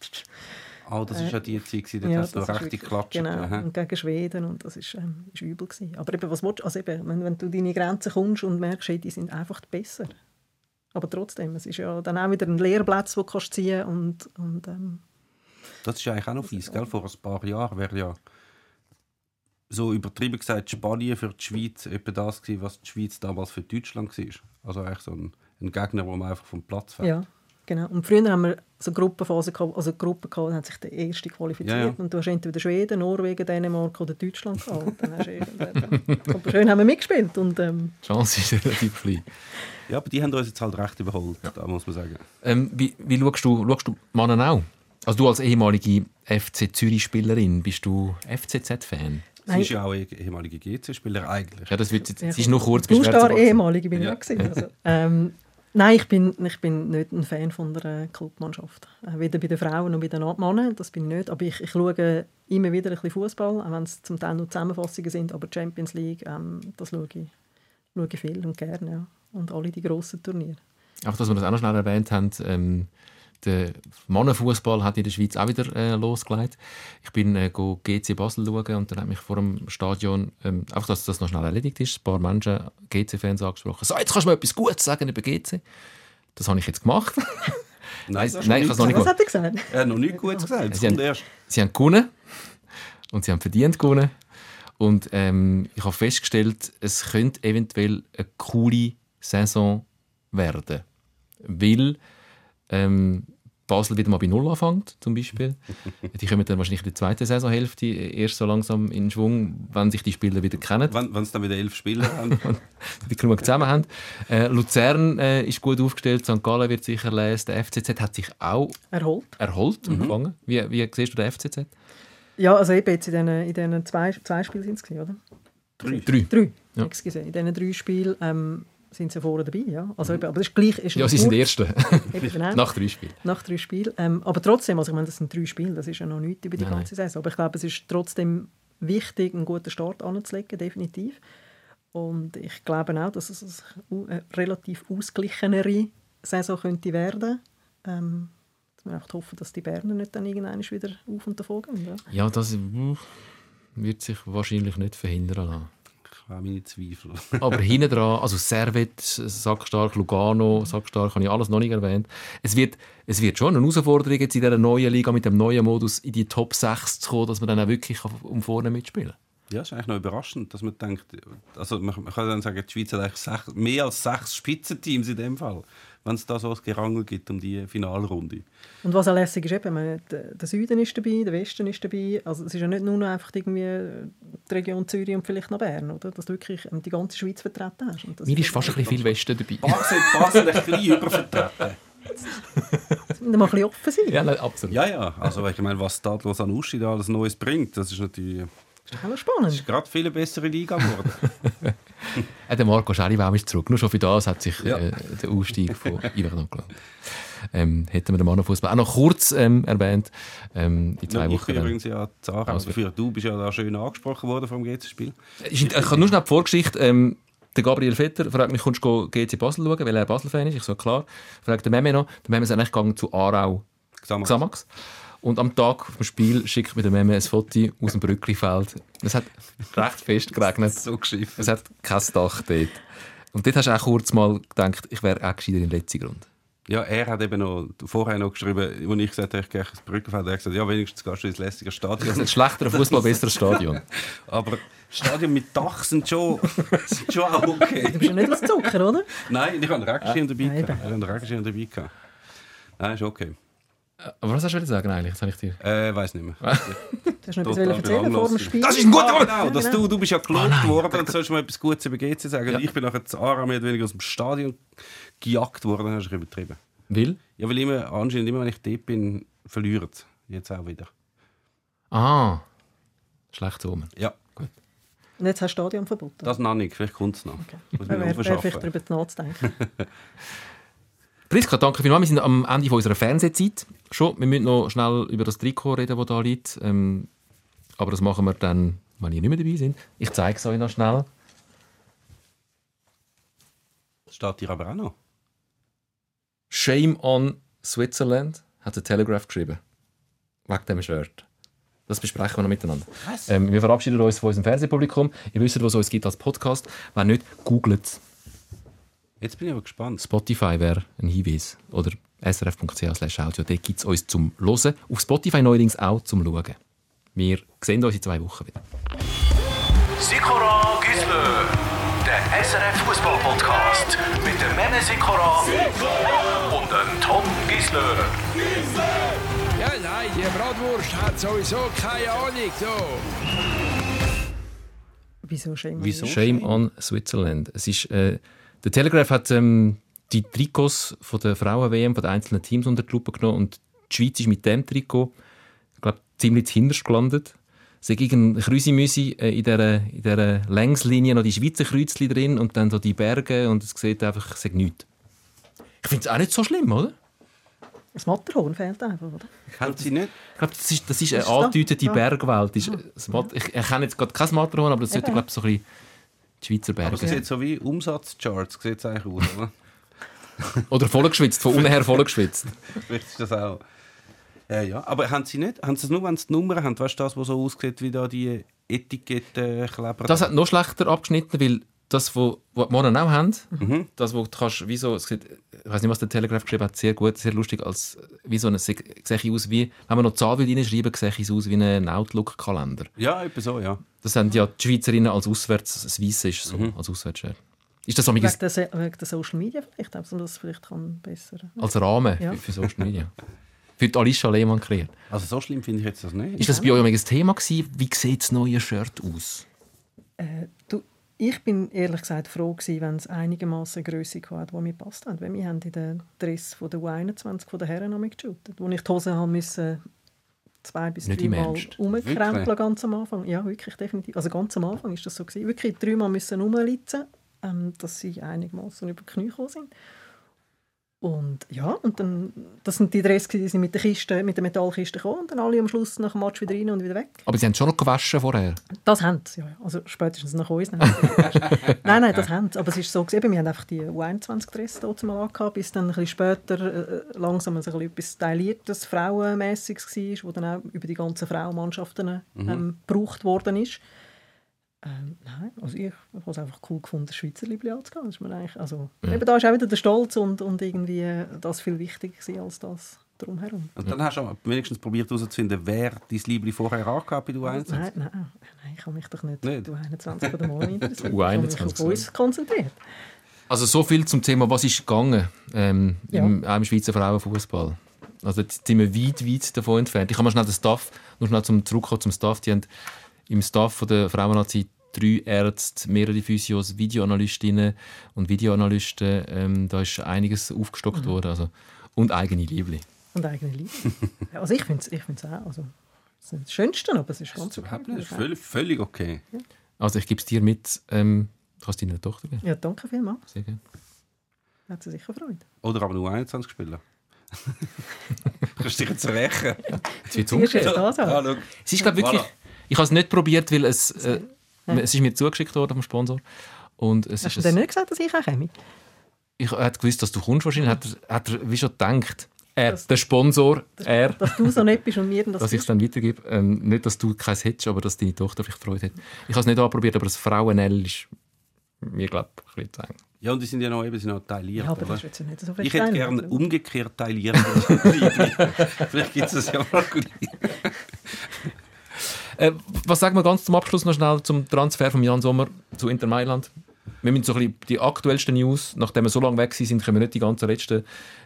Ah, das war ja die Zeit, gewesen, ja, hast du richtig geklatscht. Genau, Aha. und gegen Schweden und das ist, ähm, ist übel gewesen. Aber eben, was willst du, also eben, wenn, wenn du deine Grenzen kommst und merkst, hey, die sind einfach besser. Aber trotzdem, es ist ja dann auch wieder ein Lehrplatz, den du kannst ziehen und, und ähm, Das ist ja eigentlich auch noch fies, gell? Vor ein paar Jahren wäre ja so übertrieben gesagt Spanien für die Schweiz etwa das gewesen, was die Schweiz damals für Deutschland war. Also eigentlich so ein, ein Gegner, wo man einfach vom Platz fällt. ja, genau. Und früher haben wir so Gruppenphasen gehabt, also Gruppen gehabt, dann hat sich der Erste qualifiziert Ja, ja. und du hast entweder Schweden, Norwegen, Dänemark oder Deutschland gehabt. Und dann hast du aber schön haben wir mitgespielt und ähm, Die Chance ist relativ klein. Ja, aber die haben uns jetzt halt recht überholt, da muss man sagen. Ähm, wie wie schaust, du, schaust du Mannen auch? Also du als ehemalige FC Zürich-Spielerin, bist du FCZ-Fan? Sie Nein. ist ja auch eh- ehemalige GC-Spieler eigentlich. Ja, das wird Ja, es ist nur kurz Du bis bist da ehemalige, bin Ja. ich auch gewesen. Also, ähm, nein, ich bin, ich bin nicht ein Fan von der Clubmannschaft. Äh, weder bei den Frauen noch bei den Männern, das bin ich nicht. Aber ich, ich schaue immer wieder ein bisschen Fußball, auch wenn es zum Teil nur Zusammenfassungen sind. Aber Champions League, ähm, das schaue ich, schaue ich viel und gerne. Ja. Und alle die grossen Turniere. Einfach, dass wir das auch noch schnell erwähnt haben, ähm, der Mannenfußball hat in der Schweiz auch wieder äh, losgelegt. Ich bin äh, go GC Basel schauen und dann hat mich vor dem Stadion, ähm, einfach, dass das noch schnell erledigt ist, ein paar Menschen, GC-Fans angesprochen. So, jetzt kannst du mir etwas Gutes sagen über GC. Das habe ich jetzt gemacht. Nein, du nein, ich habe es noch nicht Was hat er gesagt? Er hat noch nicht gut gesagt. Sie haben- erst. Sie haben gewonnen und sie haben verdient gewonnen. Und ähm, ich habe festgestellt, es könnte eventuell eine coole Saison werden. Weil ähm, Basel wieder mal bei Null anfängt, zum Beispiel. die kommen dann wahrscheinlich in der zweiten Saisonhälfte erst so langsam in Schwung, wenn sich die Spieler wieder kennen Wenn wenn es dann wieder elf Spieler haben. die genug zusammen haben. Äh, Luzern äh, ist gut aufgestellt, St. Gallen wird sicher lesen. Der FCZ hat sich auch Erholt. erholt Mhm. und gefangen. Wie, wie siehst du den FCZ? Ja, also eben jetzt in diesen, in diesen zwei, zwei Spielen sind es, oder? Drei. Drei. Drei. Ja. In diesen drei Spielen ähm, sind sie vorne dabei. Ja. Also eben, aber das ist gleich. Ist Ja, sie sind die Ersten. Eben, genau. Nach drei Spielen. nach drei Spielen. Ähm, aber trotzdem, also ich meine, das sind drei Spiele, das ist ja noch nichts über die Nein, ganze Saison. Aber ich glaube, es ist trotzdem wichtig, einen guten Start anzulegen, definitiv. Und ich glaube auch, dass es eine relativ ausgeglichenere Saison könnte werden. Ähm, wir einfach hoffen, dass die Berner nicht dann irgendwann wieder auf und davon gehen. Ja. Ja, das hm, wird sich wahrscheinlich nicht verhindern lassen. Habe meine Zweifel. Aber hinten dran, also Servet, Sackstark, Lugano, Sackstark, habe ich alles noch nicht erwähnt. Es wird, es wird schon eine Herausforderung jetzt in dieser neuen Liga mit dem neuen Modus in die Top 6 zu kommen, dass man dann auch wirklich um vorne mitspielen kann. Ja, ist eigentlich noch überraschend, dass man denkt, also man, man kann dann sagen, die Schweiz hat eigentlich sechs, mehr als sechs Spitzenteams in dem Fall, wenn es da so ein Gerangel gibt um die Finalrunde. Und was auch lässig ist, eben, meine, der Süden ist dabei, der Westen ist dabei. Also es ist ja nicht nur noch einfach irgendwie die Region Zürich und vielleicht noch Bern, oder? dass du wirklich ähm, die ganze Schweiz vertreten hast. Und das Mir ist fast ein bisschen viel Westen dabei. Basel, Basel ein bisschen übervertreten. Das muss mal ein bisschen offen sein. Ja, nein, absolut. Ja, ja, also ich meine, was Stadlos an Uschi da alles Neues bringt, das ist natürlich Das ist spannend. das ist gerade viel eine bessere Liga geworden. Äh, der Marco Scharibaum ist zurück. Nur schon für das hat sich Ja. äh, der Ausstieg von Ivernon gelohnt. Ähm, hätten wir den Mannenfußball auch noch kurz ähm, erwähnt. Ähm, in zwei Ja, ich Wochen. bin dann. übrigens ja Zara, also für du bist ja da schön angesprochen worden vom GC-Spiel. Ist- Ich kann nur schnell die Vorgeschichte. Ähm, der Gabriel Vetter fragt mich, kommst du GC Basel schauen, weil er Basel-Fan ist? Ich so, klar. Fragt der Meme noch. Der Meme ist eigentlich gegangen zu Aarau Gesamt. Xamax. Und am Tag vom Spiel schickt mir der Meme ein Foto aus dem Brücklifeld. Es hat recht fest geregnet. So geschiffen. Es hat kein Dach dort. Und dort hast du auch kurz mal gedacht, ich wäre auch gescheiter in letzter Grund. Ja, er hat eben noch vorher noch geschrieben, als ich gesagt habe, ich gehe ins Brückenfeld, er hat gesagt, ja, wenigstens gehst du ins lässige Stadion. ist ein schlechterer Fußball, besseres Stadion. Aber Stadion mit Dach sind schon, sind schon auch okay. Du bist ja nicht aus Zucker, oder? Nein, ich habe einen Regenschirm dabei. Nein, gehabt. Ich habe einen Regenschirm dabei. Nein, ist okay. Aber was hast du sagen eigentlich? Jetzt habe ich dir... Äh, weiß nicht mehr. Du hast noch etwas erzählen vor dem. Spiel. Das ist ein guter Ah, Grund! Genau, dass du, du bist ja gelobt worden und sollst mal etwas Gutes über GC sagen. Ich bin nachher zu Ara mehr oder weniger aus dem Stadion gejagt worden, dann hast du übertrieben. Will? Ja, weil immer, anscheinend immer, wenn ich dort bin, verliert. Jetzt auch wieder. Ah. Schlecht Omen. Ja, Und jetzt hast du Stadion verboten. das noch nicht. Vielleicht kommt es noch. Muss Wäre man wär vielleicht aufschaffen. darüber nachzudenken. Priska, danke vielmals. Wir sind am Ende unserer Fernsehzeit schon. Wir müssen noch schnell über das Trikot reden, das da liegt. Ähm, aber das machen wir dann, wenn ihr nicht mehr dabei sind. Ich zeige es euch noch schnell. Das steht dir aber auch noch. Shame on Switzerland hat der Telegraph geschrieben. Wegen dem Shirt. Das besprechen wir noch miteinander. Ähm, wir verabschieden uns von unserem Fernsehpublikum. Ihr wisst, was es uns gibt als Podcast. Wenn nicht, googelt es. Jetzt bin ich aber gespannt. Spotify wäre ein Hinweis. Oder srf.ch audio. Dort gibt es uns zum Hören. Auf Spotify neuerdings auch zum Schauen. Wir sehen uns in zwei Wochen wieder. Sikora Gisler, der SRF Fußball Podcast mit dem Meme Sikora und dem Tom Gisler. Ja, nein, die Bratwurst hat sowieso keine Ahnung. So. Wieso Shame? Wieso? Shame on Switzerland. Es ist, äh, der Telegraph hat ähm, die Trikots von der Frauen-WM von den einzelnen Teams unter die Lupe genommen und die Schweiz ist mit dem Trikot ich glaube, ziemlich zuhinterst gelandet. Es ist irgendein Krüsimüsi äh, in dieser, in dieser Längslinie noch die Schweizer Kreuzchen drin und dann so die Berge und es sieht einfach es sieht nichts. Ich finde es auch nicht so schlimm, oder? Das Matterhorn fehlt einfach, oder? Kennt sie nicht? Ich glaube, das ist, das ist eine Ist es da? Ja. Bergwelt. Ist, das Mat- ich erkenne jetzt gerade kein Matterhorn, aber das sollte, glaube ich, so ein bisschen die Schweizer Aber Berge. es sieht so wie Umsatzcharts sieht es eigentlich aus, oder? Oder vollgeschwitzt, von unten her vollgeschwitzt. Vielleicht ist das auch. Äh, ja, aber haben sie nicht? Haben sie es nur, wenn sie die Nummer haben? Weißt du, das, was so aussieht wie da die Etiketten-Kleber? Das hat noch schlechter abgeschnitten, weil das, was was die Monen auch haben, Mhm. das, wo du kannst, wie so, ich weiß nicht, was der Telegraph geschrieben hat, sehr gut, sehr lustig, als, wie so eine, sehe ich aus wie, wenn man noch Zahl will reinschreiben, sehe ich es aus wie ein Outlook-Kalender. Ja, etwa so, ja. Das haben ja die Schweizerinnen als Auswärts, das Weisse ist so, Mhm. als Auswärtsshirt. Ist das so Wegen als der, wegen der Social Media vielleicht, dass man das vielleicht kann besser... Rahmen Ja. für, für Social Media? Für die Alicia Lehmann kreiert. Also so schlimm finde ich jetzt das nicht. Ist das bei euch ein Thema gewesen? Wie sieht das neue Shirt aus? Äh, ich bin ehrlich gesagt froh gewesen, wenn es einigermaßen Größe hatte, die mir passt hat. Weil wir haben in den Dress von der U21 von der Herren noch geshootet, wo ich die Hose haben müssen zwei bis dreimal Ernst? umkrempeln ganz am Anfang. Ja, wirklich, definitiv. Also ganz am Anfang ist das so gewesen. Wirklich dreimal müssen umlitzen, ähm, dass sie einigermaßen über die Knie gekommen sind. Und ja, und dann, das sind die Dress, die sind mit der Kiste, mit der Metallkiste gekommen und dann alle am Schluss nach dem Match wieder rein und wieder weg. Aber sie haben schon noch gewaschen vorher. Das haben sie, ja. Also spätestens nach uns. Nein, nein, nein, das haben sie. Aber es ist so, gewesen, wir haben einfach die U21-Dresse dort mal angehabt, bis dann ein bisschen später äh, langsam ein bisschen etwas Styliertes, Frauenmässiges war, wo dann auch über die ganzen Frauenmannschaften ähm, gebraucht worden ist. Ähm, nein, also ich, ich habe es einfach cool gefunden, das Schweizer Liebling anzugehen. Das ist mir eigentlich, also, eben da ist auch wieder der Stolz und, und irgendwie äh, das viel wichtiger als das drumherum. Und dann hast du aber wenigstens probiert herauszufinden, wer dein Liebling vorher angehabt bei du 1 Nein, nein, nein, ich habe mich doch nicht, Nicht? du 21 oder mal interessiert. U21 Ich habe mich auf uns konzentriert. Also so viel zum Thema, was ist gegangen ähm, Ja. im, auch im Schweizer Frauenfußball. Also jetzt sind wir weit, weit davon entfernt. Ich kann mal schnell den Staff, nur schnell zum zurückkommen zum Staff. Die haben im Staff von der Frauennazi drei Ärzte, mehrere Physios, Videoanalystinnen und Videoanalysten. Ähm, da ist einiges aufgestockt worden. Also, und eigene Liebling. Und eigene Liebe. Ja, also ich finde es ich find's auch. Also, es ist nicht das Schönste, aber es ist ganz okay. nicht. Völlig, völlig okay. Also ich gebe es dir mit. Ähm, du kannst deiner Tochter geben. Ja, danke vielmals. Sehr gerne. Hat sie sicher Freude. Oder aber nur 21 Spieler. Kannst du dich jetzt rächen? Jetzt ist jetzt umgekehrt. Ah, schau. Es ist, glaub, wirklich, Voilà. Ich habe es nicht probiert, weil es, äh, es ist mir zugeschickt worden vom Sponsor. Und es Hast ist du denn nicht gesagt, dass ich auch komme? ich hat gewusst, dass du kommst wahrscheinlich. Hat er, hat er wie schon gedacht, er, Das- der Sponsor, er, Dass du so nett bist und mir das dass ich es dann weitergebe. Ähm, nicht, dass du keins hättest, aber dass deine Tochter vielleicht Freude hat. Ich habe es nicht anprobiert, aber das Frauen-L ist mir, glaube ich, ein bisschen zu eng. Ja, und die sind ja noch, eben, sind noch teiliert. Ja, aber oder? das ist nicht so Ich hätte gerne Also, umgekehrt teiliert. Vielleicht gibt es das ja mal gut. Äh, was sagen wir ganz zum Abschluss noch schnell zum Transfer von Jan Sommer zu Inter Mailand? Wir müssen so ein bisschen die aktuellsten News, nachdem wir so lange weg sind, können wir nicht die ganzen letzten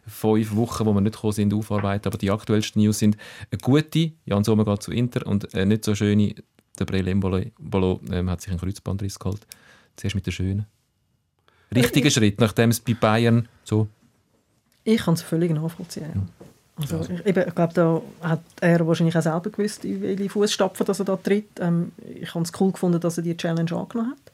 fünf Wochen, wo wir nicht gekommen sind, aufarbeiten. Aber die aktuellsten News sind eine gute, Jan Sommer geht zu Inter und eine nicht so schöne, der Brel Embolo ähm, hat sich einen Kreuzbandriss geholt. Zuerst mit der schönen. Richtiger Schritt, nachdem es bei Bayern so Ich kann es völlig nachvollziehen. ja. Also, ich, eben, ich glaube, da hat er wahrscheinlich auch selber gewusst, in welche Fußstapfen dass er da tritt. Ähm, ich habe es cool gefunden, dass er die Challenge angenommen hat.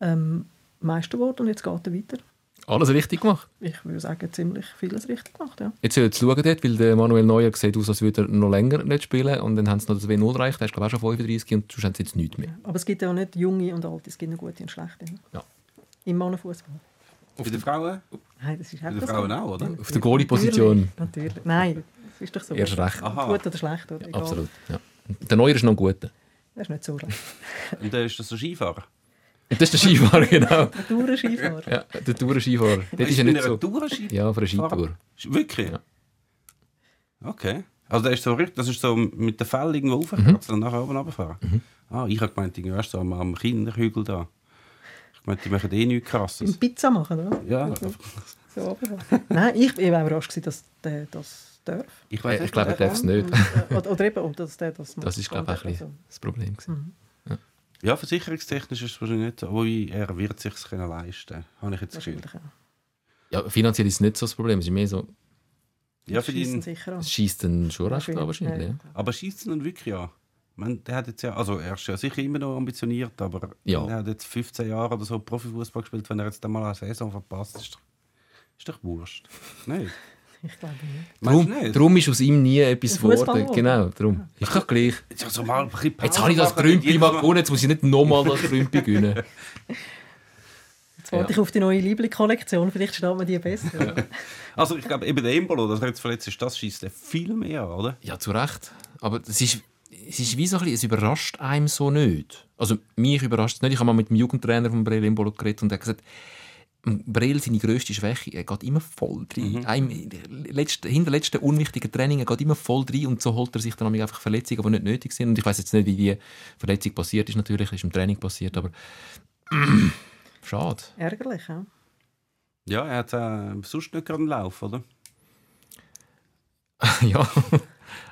Ähm, Meister geworden und jetzt geht er weiter. Alles richtig gemacht. Ich würde sagen, ziemlich vieles richtig gemacht, ja. Jetzt soll jetzt schauen dort, weil der Manuel Neuer sieht aus, als würde er noch länger nicht spielen und dann haben sie noch das W0 erreicht, der ist glaube ich auch schon 35 und sonst haben sie jetzt nichts mehr. Aber es gibt ja auch nicht junge und alte, es gibt nur gute und schlechte. Ja. Im Mannenfußball. Bei den Frauen? Nein, das ist den einfach Frauen so. auch, oder? Auf der Goalie-Position. Natürlich, natürlich. Nein, das ist doch so. Erst recht. Aha. Gut oder schlecht, oder? Egal. Absolut. Ja. Der Neuer ist noch ein guter. Das ist nicht so schlecht. Und dann ist das so Skifahrer. Das ist der Skifahrer, genau. Touren-Skifahrer. Ja, der Touren-Skifahrer. Dort ist in nicht so... Tourenskifahrer? Ja, für eine Skitour. Wirklich? Ja. Okay. Also der ist so richtig, das ist so mit der Fell irgendwo raufgefahren, dann nachher oben runterfahren. Ah, ich habe gemeint, du, so am, am Kinderhügel da. Ich meinte, die machen eh nichts Im krasses. Pizza machen, oder? Ja, So runterfahren. Nein, ich, ich war überrascht, dass der das darf. ich weiß Äh, Ich glaube, er darf es nicht. Oder, oder eben, ob das der das macht. Das ist, glaube ich, auch ein bisschen Also, das Problem. gewesen. Ja, versicherungstechnisch ist es wahrscheinlich nicht so. Aber er wird es sich können leisten habe ich jetzt das Gefühl. Ja, finanziell ist es nicht so das Problem. Es ist mehr so, Ja, für Schiessen ihn. sicher an. es schießt dann schon recht an wahrscheinlich. Ja. Ja. Aber schießt ihn wirklich an? Meine, der hat jetzt ja, also er ist ja sicher immer noch ambitioniert, aber Ja. er hat jetzt 15 Jahre oder so Profifußball gespielt. Wenn er jetzt einmal eine Saison verpasst, ist doch, ist doch wurscht. Nein. Ich glaube nicht. Darum, du nicht? darum ist aus ihm nie etwas geworden. Genau, darum. Ist doch gleich. Jetzt, also mal Jetzt habe ich das Grümpi mal gewonnen, jetzt muss ich nicht nochmal das Grümpi gewinnen. Jetzt warte Ja. ich auf die neue Liebling-Kollektion, vielleicht steht mir die besser. Also ich glaube, eben der Embolo, das er jetzt verletzt ist, das schießt er viel mehr oder? Ja, zu Recht. Aber es ist, es ist wie so ein bisschen, es überrascht einem so nicht. Also mich überrascht es nicht. Ich habe mal mit dem Jugendtrainer von Breel Imbolo geredet und er hat gesagt, Breel, seine grösste Schwäche, er geht immer voll rein. Einem, letzte, hinter letzten unwichtigen Training, er geht immer voll rein und so holt er sich dann einfach Verletzungen, die nicht nötig sind. Und ich weiß jetzt nicht, wie die Verletzung passiert ist, natürlich, ist im Training passiert, aber schade. Ärgerlich, ja. Ja, er hat äh, sonst nicht gerade einen Lauf, oder? ja.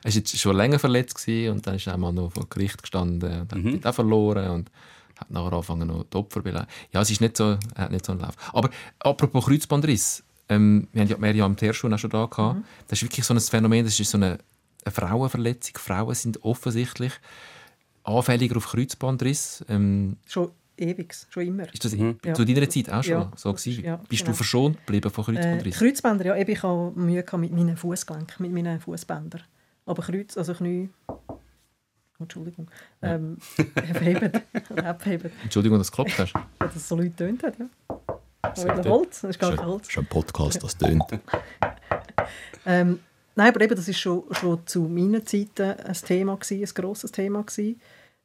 Er war jetzt schon länger verletzt gewesen und dann ist er einmal noch vor Gericht gestanden und hat Mhm. dort auch verloren und hat nachher angefangen noch die Opfer zu beleidigen. Ja, es ist nicht so, er hat nicht so einen Lauf. Aber apropos Kreuzbandriss, ähm, wir haben ja Miriam Terschun auch schon da gehabt. Das ist wirklich so ein Phänomen, das ist so eine, eine Frauenverletzung. Frauen sind offensichtlich anfälliger auf Kreuzbandriss. Ähm, Schon ewig, schon immer. ist das Ja. zu deiner Zeit auch schon Ja, so gewesen? ja, Bist genau. du verschont geblieben von Äh, Kreuzbandriss? Kreuzbänder, ja, eben, ich habe Mühe gehabt mit meinen Fußgelenken, mit meinen Fußbändern. Aber Kreuz, also Knie... Oh, Entschuldigung. Ähm, abheben. abheben. Entschuldigung, dass du geklopft hast. Dass es so Leute tönt hat, ja. Aber. Holz, das ist gar kein Holz. ein Podcast, das tönt. Ähm, nein, aber eben, das ist schon, schon zu meinen Zeiten ein Thema gewesen, ein grosses Thema gewesen.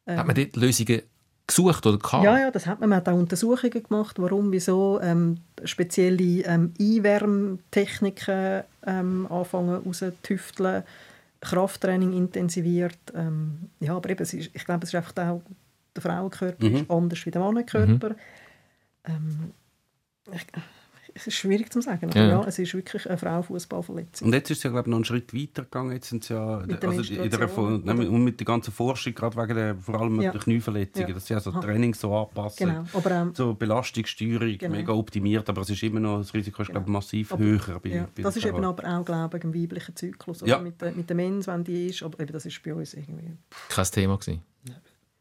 Hat man dort Lösungen gesucht oder gehabt? Ja, ja, das hat man. Man hat auch Untersuchungen gemacht, warum, wieso ähm, spezielle ähm, Einwärmtechniken ähm, anfangen rauszutüfteln, Krafttraining intensiviert. Ähm, ja, aber eben, ist, ich glaube, es ist einfach auch, der Frauenkörper ist anders wie der Mannenkörper. Ähm, ich, es ist schwierig zu sagen, aber Ja, ja, es ist wirklich eine Frauenfußballverletzung. Und jetzt ist es ja, glaube ich, noch einen Schritt weiter gegangen. Jetzt sind ja, Mit der also in der, nein, und mit der ganzen Forschung, gerade wegen der, vor allem mit Ja. der Knieverletzungen, Ja. dass sie also Aha. Training so anpassen. Genau, aber ähm, So Belastungssteuerung, Genau. mega optimiert, aber es ist immer noch, das Risiko ist, glaube ich, massiv Aber- höher. Bei, ja, bei das den ist eben aber auch, glaube ich, im weiblichen Zyklus. Oder? Ja. Mit, der, mit der Mens, wenn die ist, aber eben, das ist bei uns irgendwie... Kein Thema gewesen.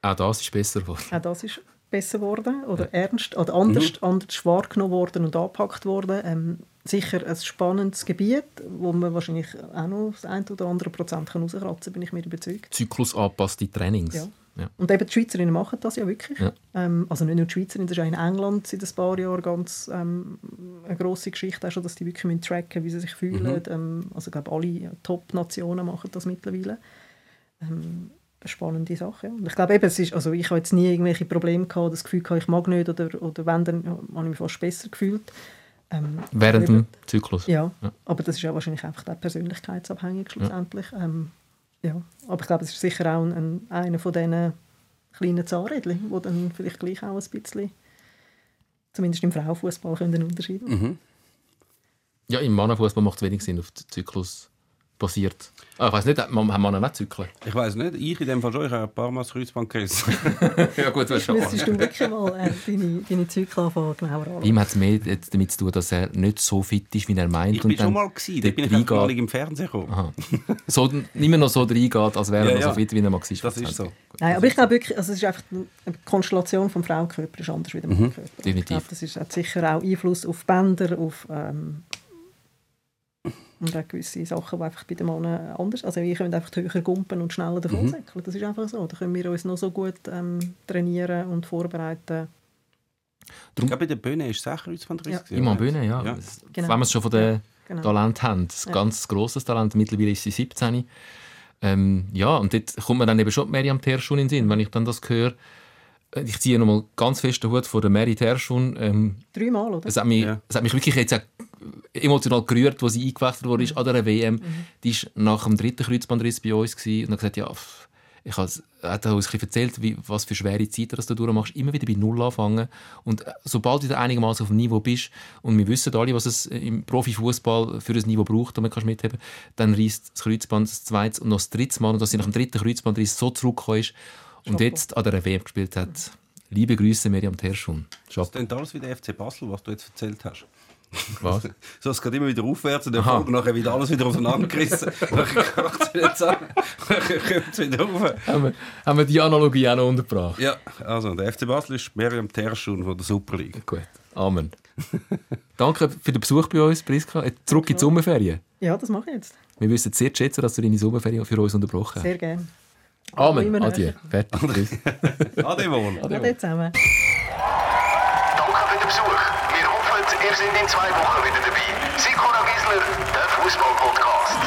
Auch das ist besser geworden. Auch das ist besser geworden oder ernst oder anders, anders wahrgenommen worden und angepackt worden. Ähm, sicher ein spannendes Gebiet, wo man wahrscheinlich auch noch das ein oder andere Prozent kann rauskratzen kann, bin ich mir überzeugt. Zyklusangepasste Trainings. Ja. Ja. Und eben die Schweizerinnen machen das ja wirklich. Ja. Ähm, also nicht nur die Schweizerinnen, das ist auch in England seit ein paar Jahren ganz ähm, eine grosse Geschichte, auch schon, dass die wirklich müssen tracken wie sie sich fühlen. Ähm, also ich glaube, alle Top-Nationen machen das mittlerweile. Eine spannende Sache. Ja. Und ich glaube eben, es ist, also ich habe jetzt nie irgendwelche Probleme gehabt, das Gefühl gehabt, ich mag nicht oder, oder wenn, dann habe ich mich fast besser gefühlt. Ähm, Während eben- dem Zyklus. ja, Ja. aber das ist ja wahrscheinlich einfach auch persönlichkeitsabhängig schlussendlich. Ja. Ähm, ja. Aber ich glaube, es ist sicher auch ein, ein, einer von diesen kleinen Zahnrädchen, die dann vielleicht gleich auch ein bisschen, zumindest im Frauenfußball, einen Unterschied machen. Mhm. Ja, im Mannenfußball macht es wenig Sinn, auf den Zyklus passiert? Ah, ich weiß nicht, man, haben wir noch nicht zyklen? Ich weiß nicht, ich in dem Fall schon, ich habe ein paar Mal das Kreuzband gerissen. ja gut, du hast schon Müsstest du wirklich mal äh, deine, deine Zyklen anfangen, genauer anschauen. Ihm hat es mehr jetzt damit zu tun, dass er nicht so fit ist, wie er meint. Ich und bin schon mal gewesen, da bin ich mal im Fernsehen gekommen. Aha. So, immer noch so reingeht, als wäre er Ja, noch so ja. fit, wie er mal war. Das ist so. Nein, aber ich glaube wirklich, also es ist einfach eine Konstellation vom Frauenkörper ist anders wie der Mannkörper. Ich definitiv. glaube, das ist, hat sicher auch Einfluss auf Bänder, auf ähm, und auch gewisse Sachen, die einfach bei den Männern anders Also wir können einfach höher gumpen und schneller davon säckeln. Das ist einfach so. Da können wir uns noch so gut ähm, trainieren und vorbereiten. Ich glaube, bei der Bühne ist es auch Kreuzbandriss. Ja. gewesen, Immer oder? Bühne, ja. Ja. Das- Genau. Wenn wir es schon von den Genau. Talent haben, das Ja. ganz grosses Talent, mittlerweile ist sie 17. Ähm, ja, und dort kommt mir dann eben schon die Miriam Terschun in den Sinn, wenn ich dann das höre. Äh, Ich ziehe nochmal ganz fest den Hut vor der Mary Terschun. Ähm, Dreimal, oder? es, hat mich, Ja. es hat mich wirklich jetzt auch emotional gerührt, als sie eingewechselt wurde ist an der WM. Die war nach dem dritten Kreuzbandriss bei uns gewesen und hat gesagt, ja, ich er hat uns ein bisschen erzählt, wie, was für schwere Zeiten das du durchmachst. Immer wieder bei Null anfangen. Und äh, sobald du wieder einigermaßen auf dem Niveau bist, und wir wissen alle, was es im Profifußball für ein Niveau braucht, damit kannst du mitheben, dann reißt das Kreuzband das zweite und noch das dritte Mal. Und dass sie nach dem dritten Kreuzbandriss so zurückgekommen ist und jetzt an der WM gespielt hat. Liebe Grüße, Miriam Terschun. Das klingt alles wie der FC Basel, was du jetzt erzählt hast. Was? So, es geht immer wieder aufwärts und Aha. Folge nachher wieder alles wieder auseinandergerissen. Nachher kracht es wieder zusammen. Nachher kommt es wieder rauf. haben, wir, haben wir die Analogie auch noch untergebracht? Ja, also der FC Basel ist Miriam Terschun von der Super League. Gut, Amen. Danke für den Besuch bei uns, Priska. Jetzt Zurück in die Sommerferien. Ja, das mache ich jetzt. Wir wissen sehr zu schätzen, dass du deine Sommerferien für uns unterbrochen hast. Sehr gerne. Amen. Adieu. Fertig. Ade wohl. Ade zusammen. Danke für den Besuch. Wir hoffen, ihr seid in zwei Wochen wieder dabei. Sikora Gisler, der Fußball-Podcast.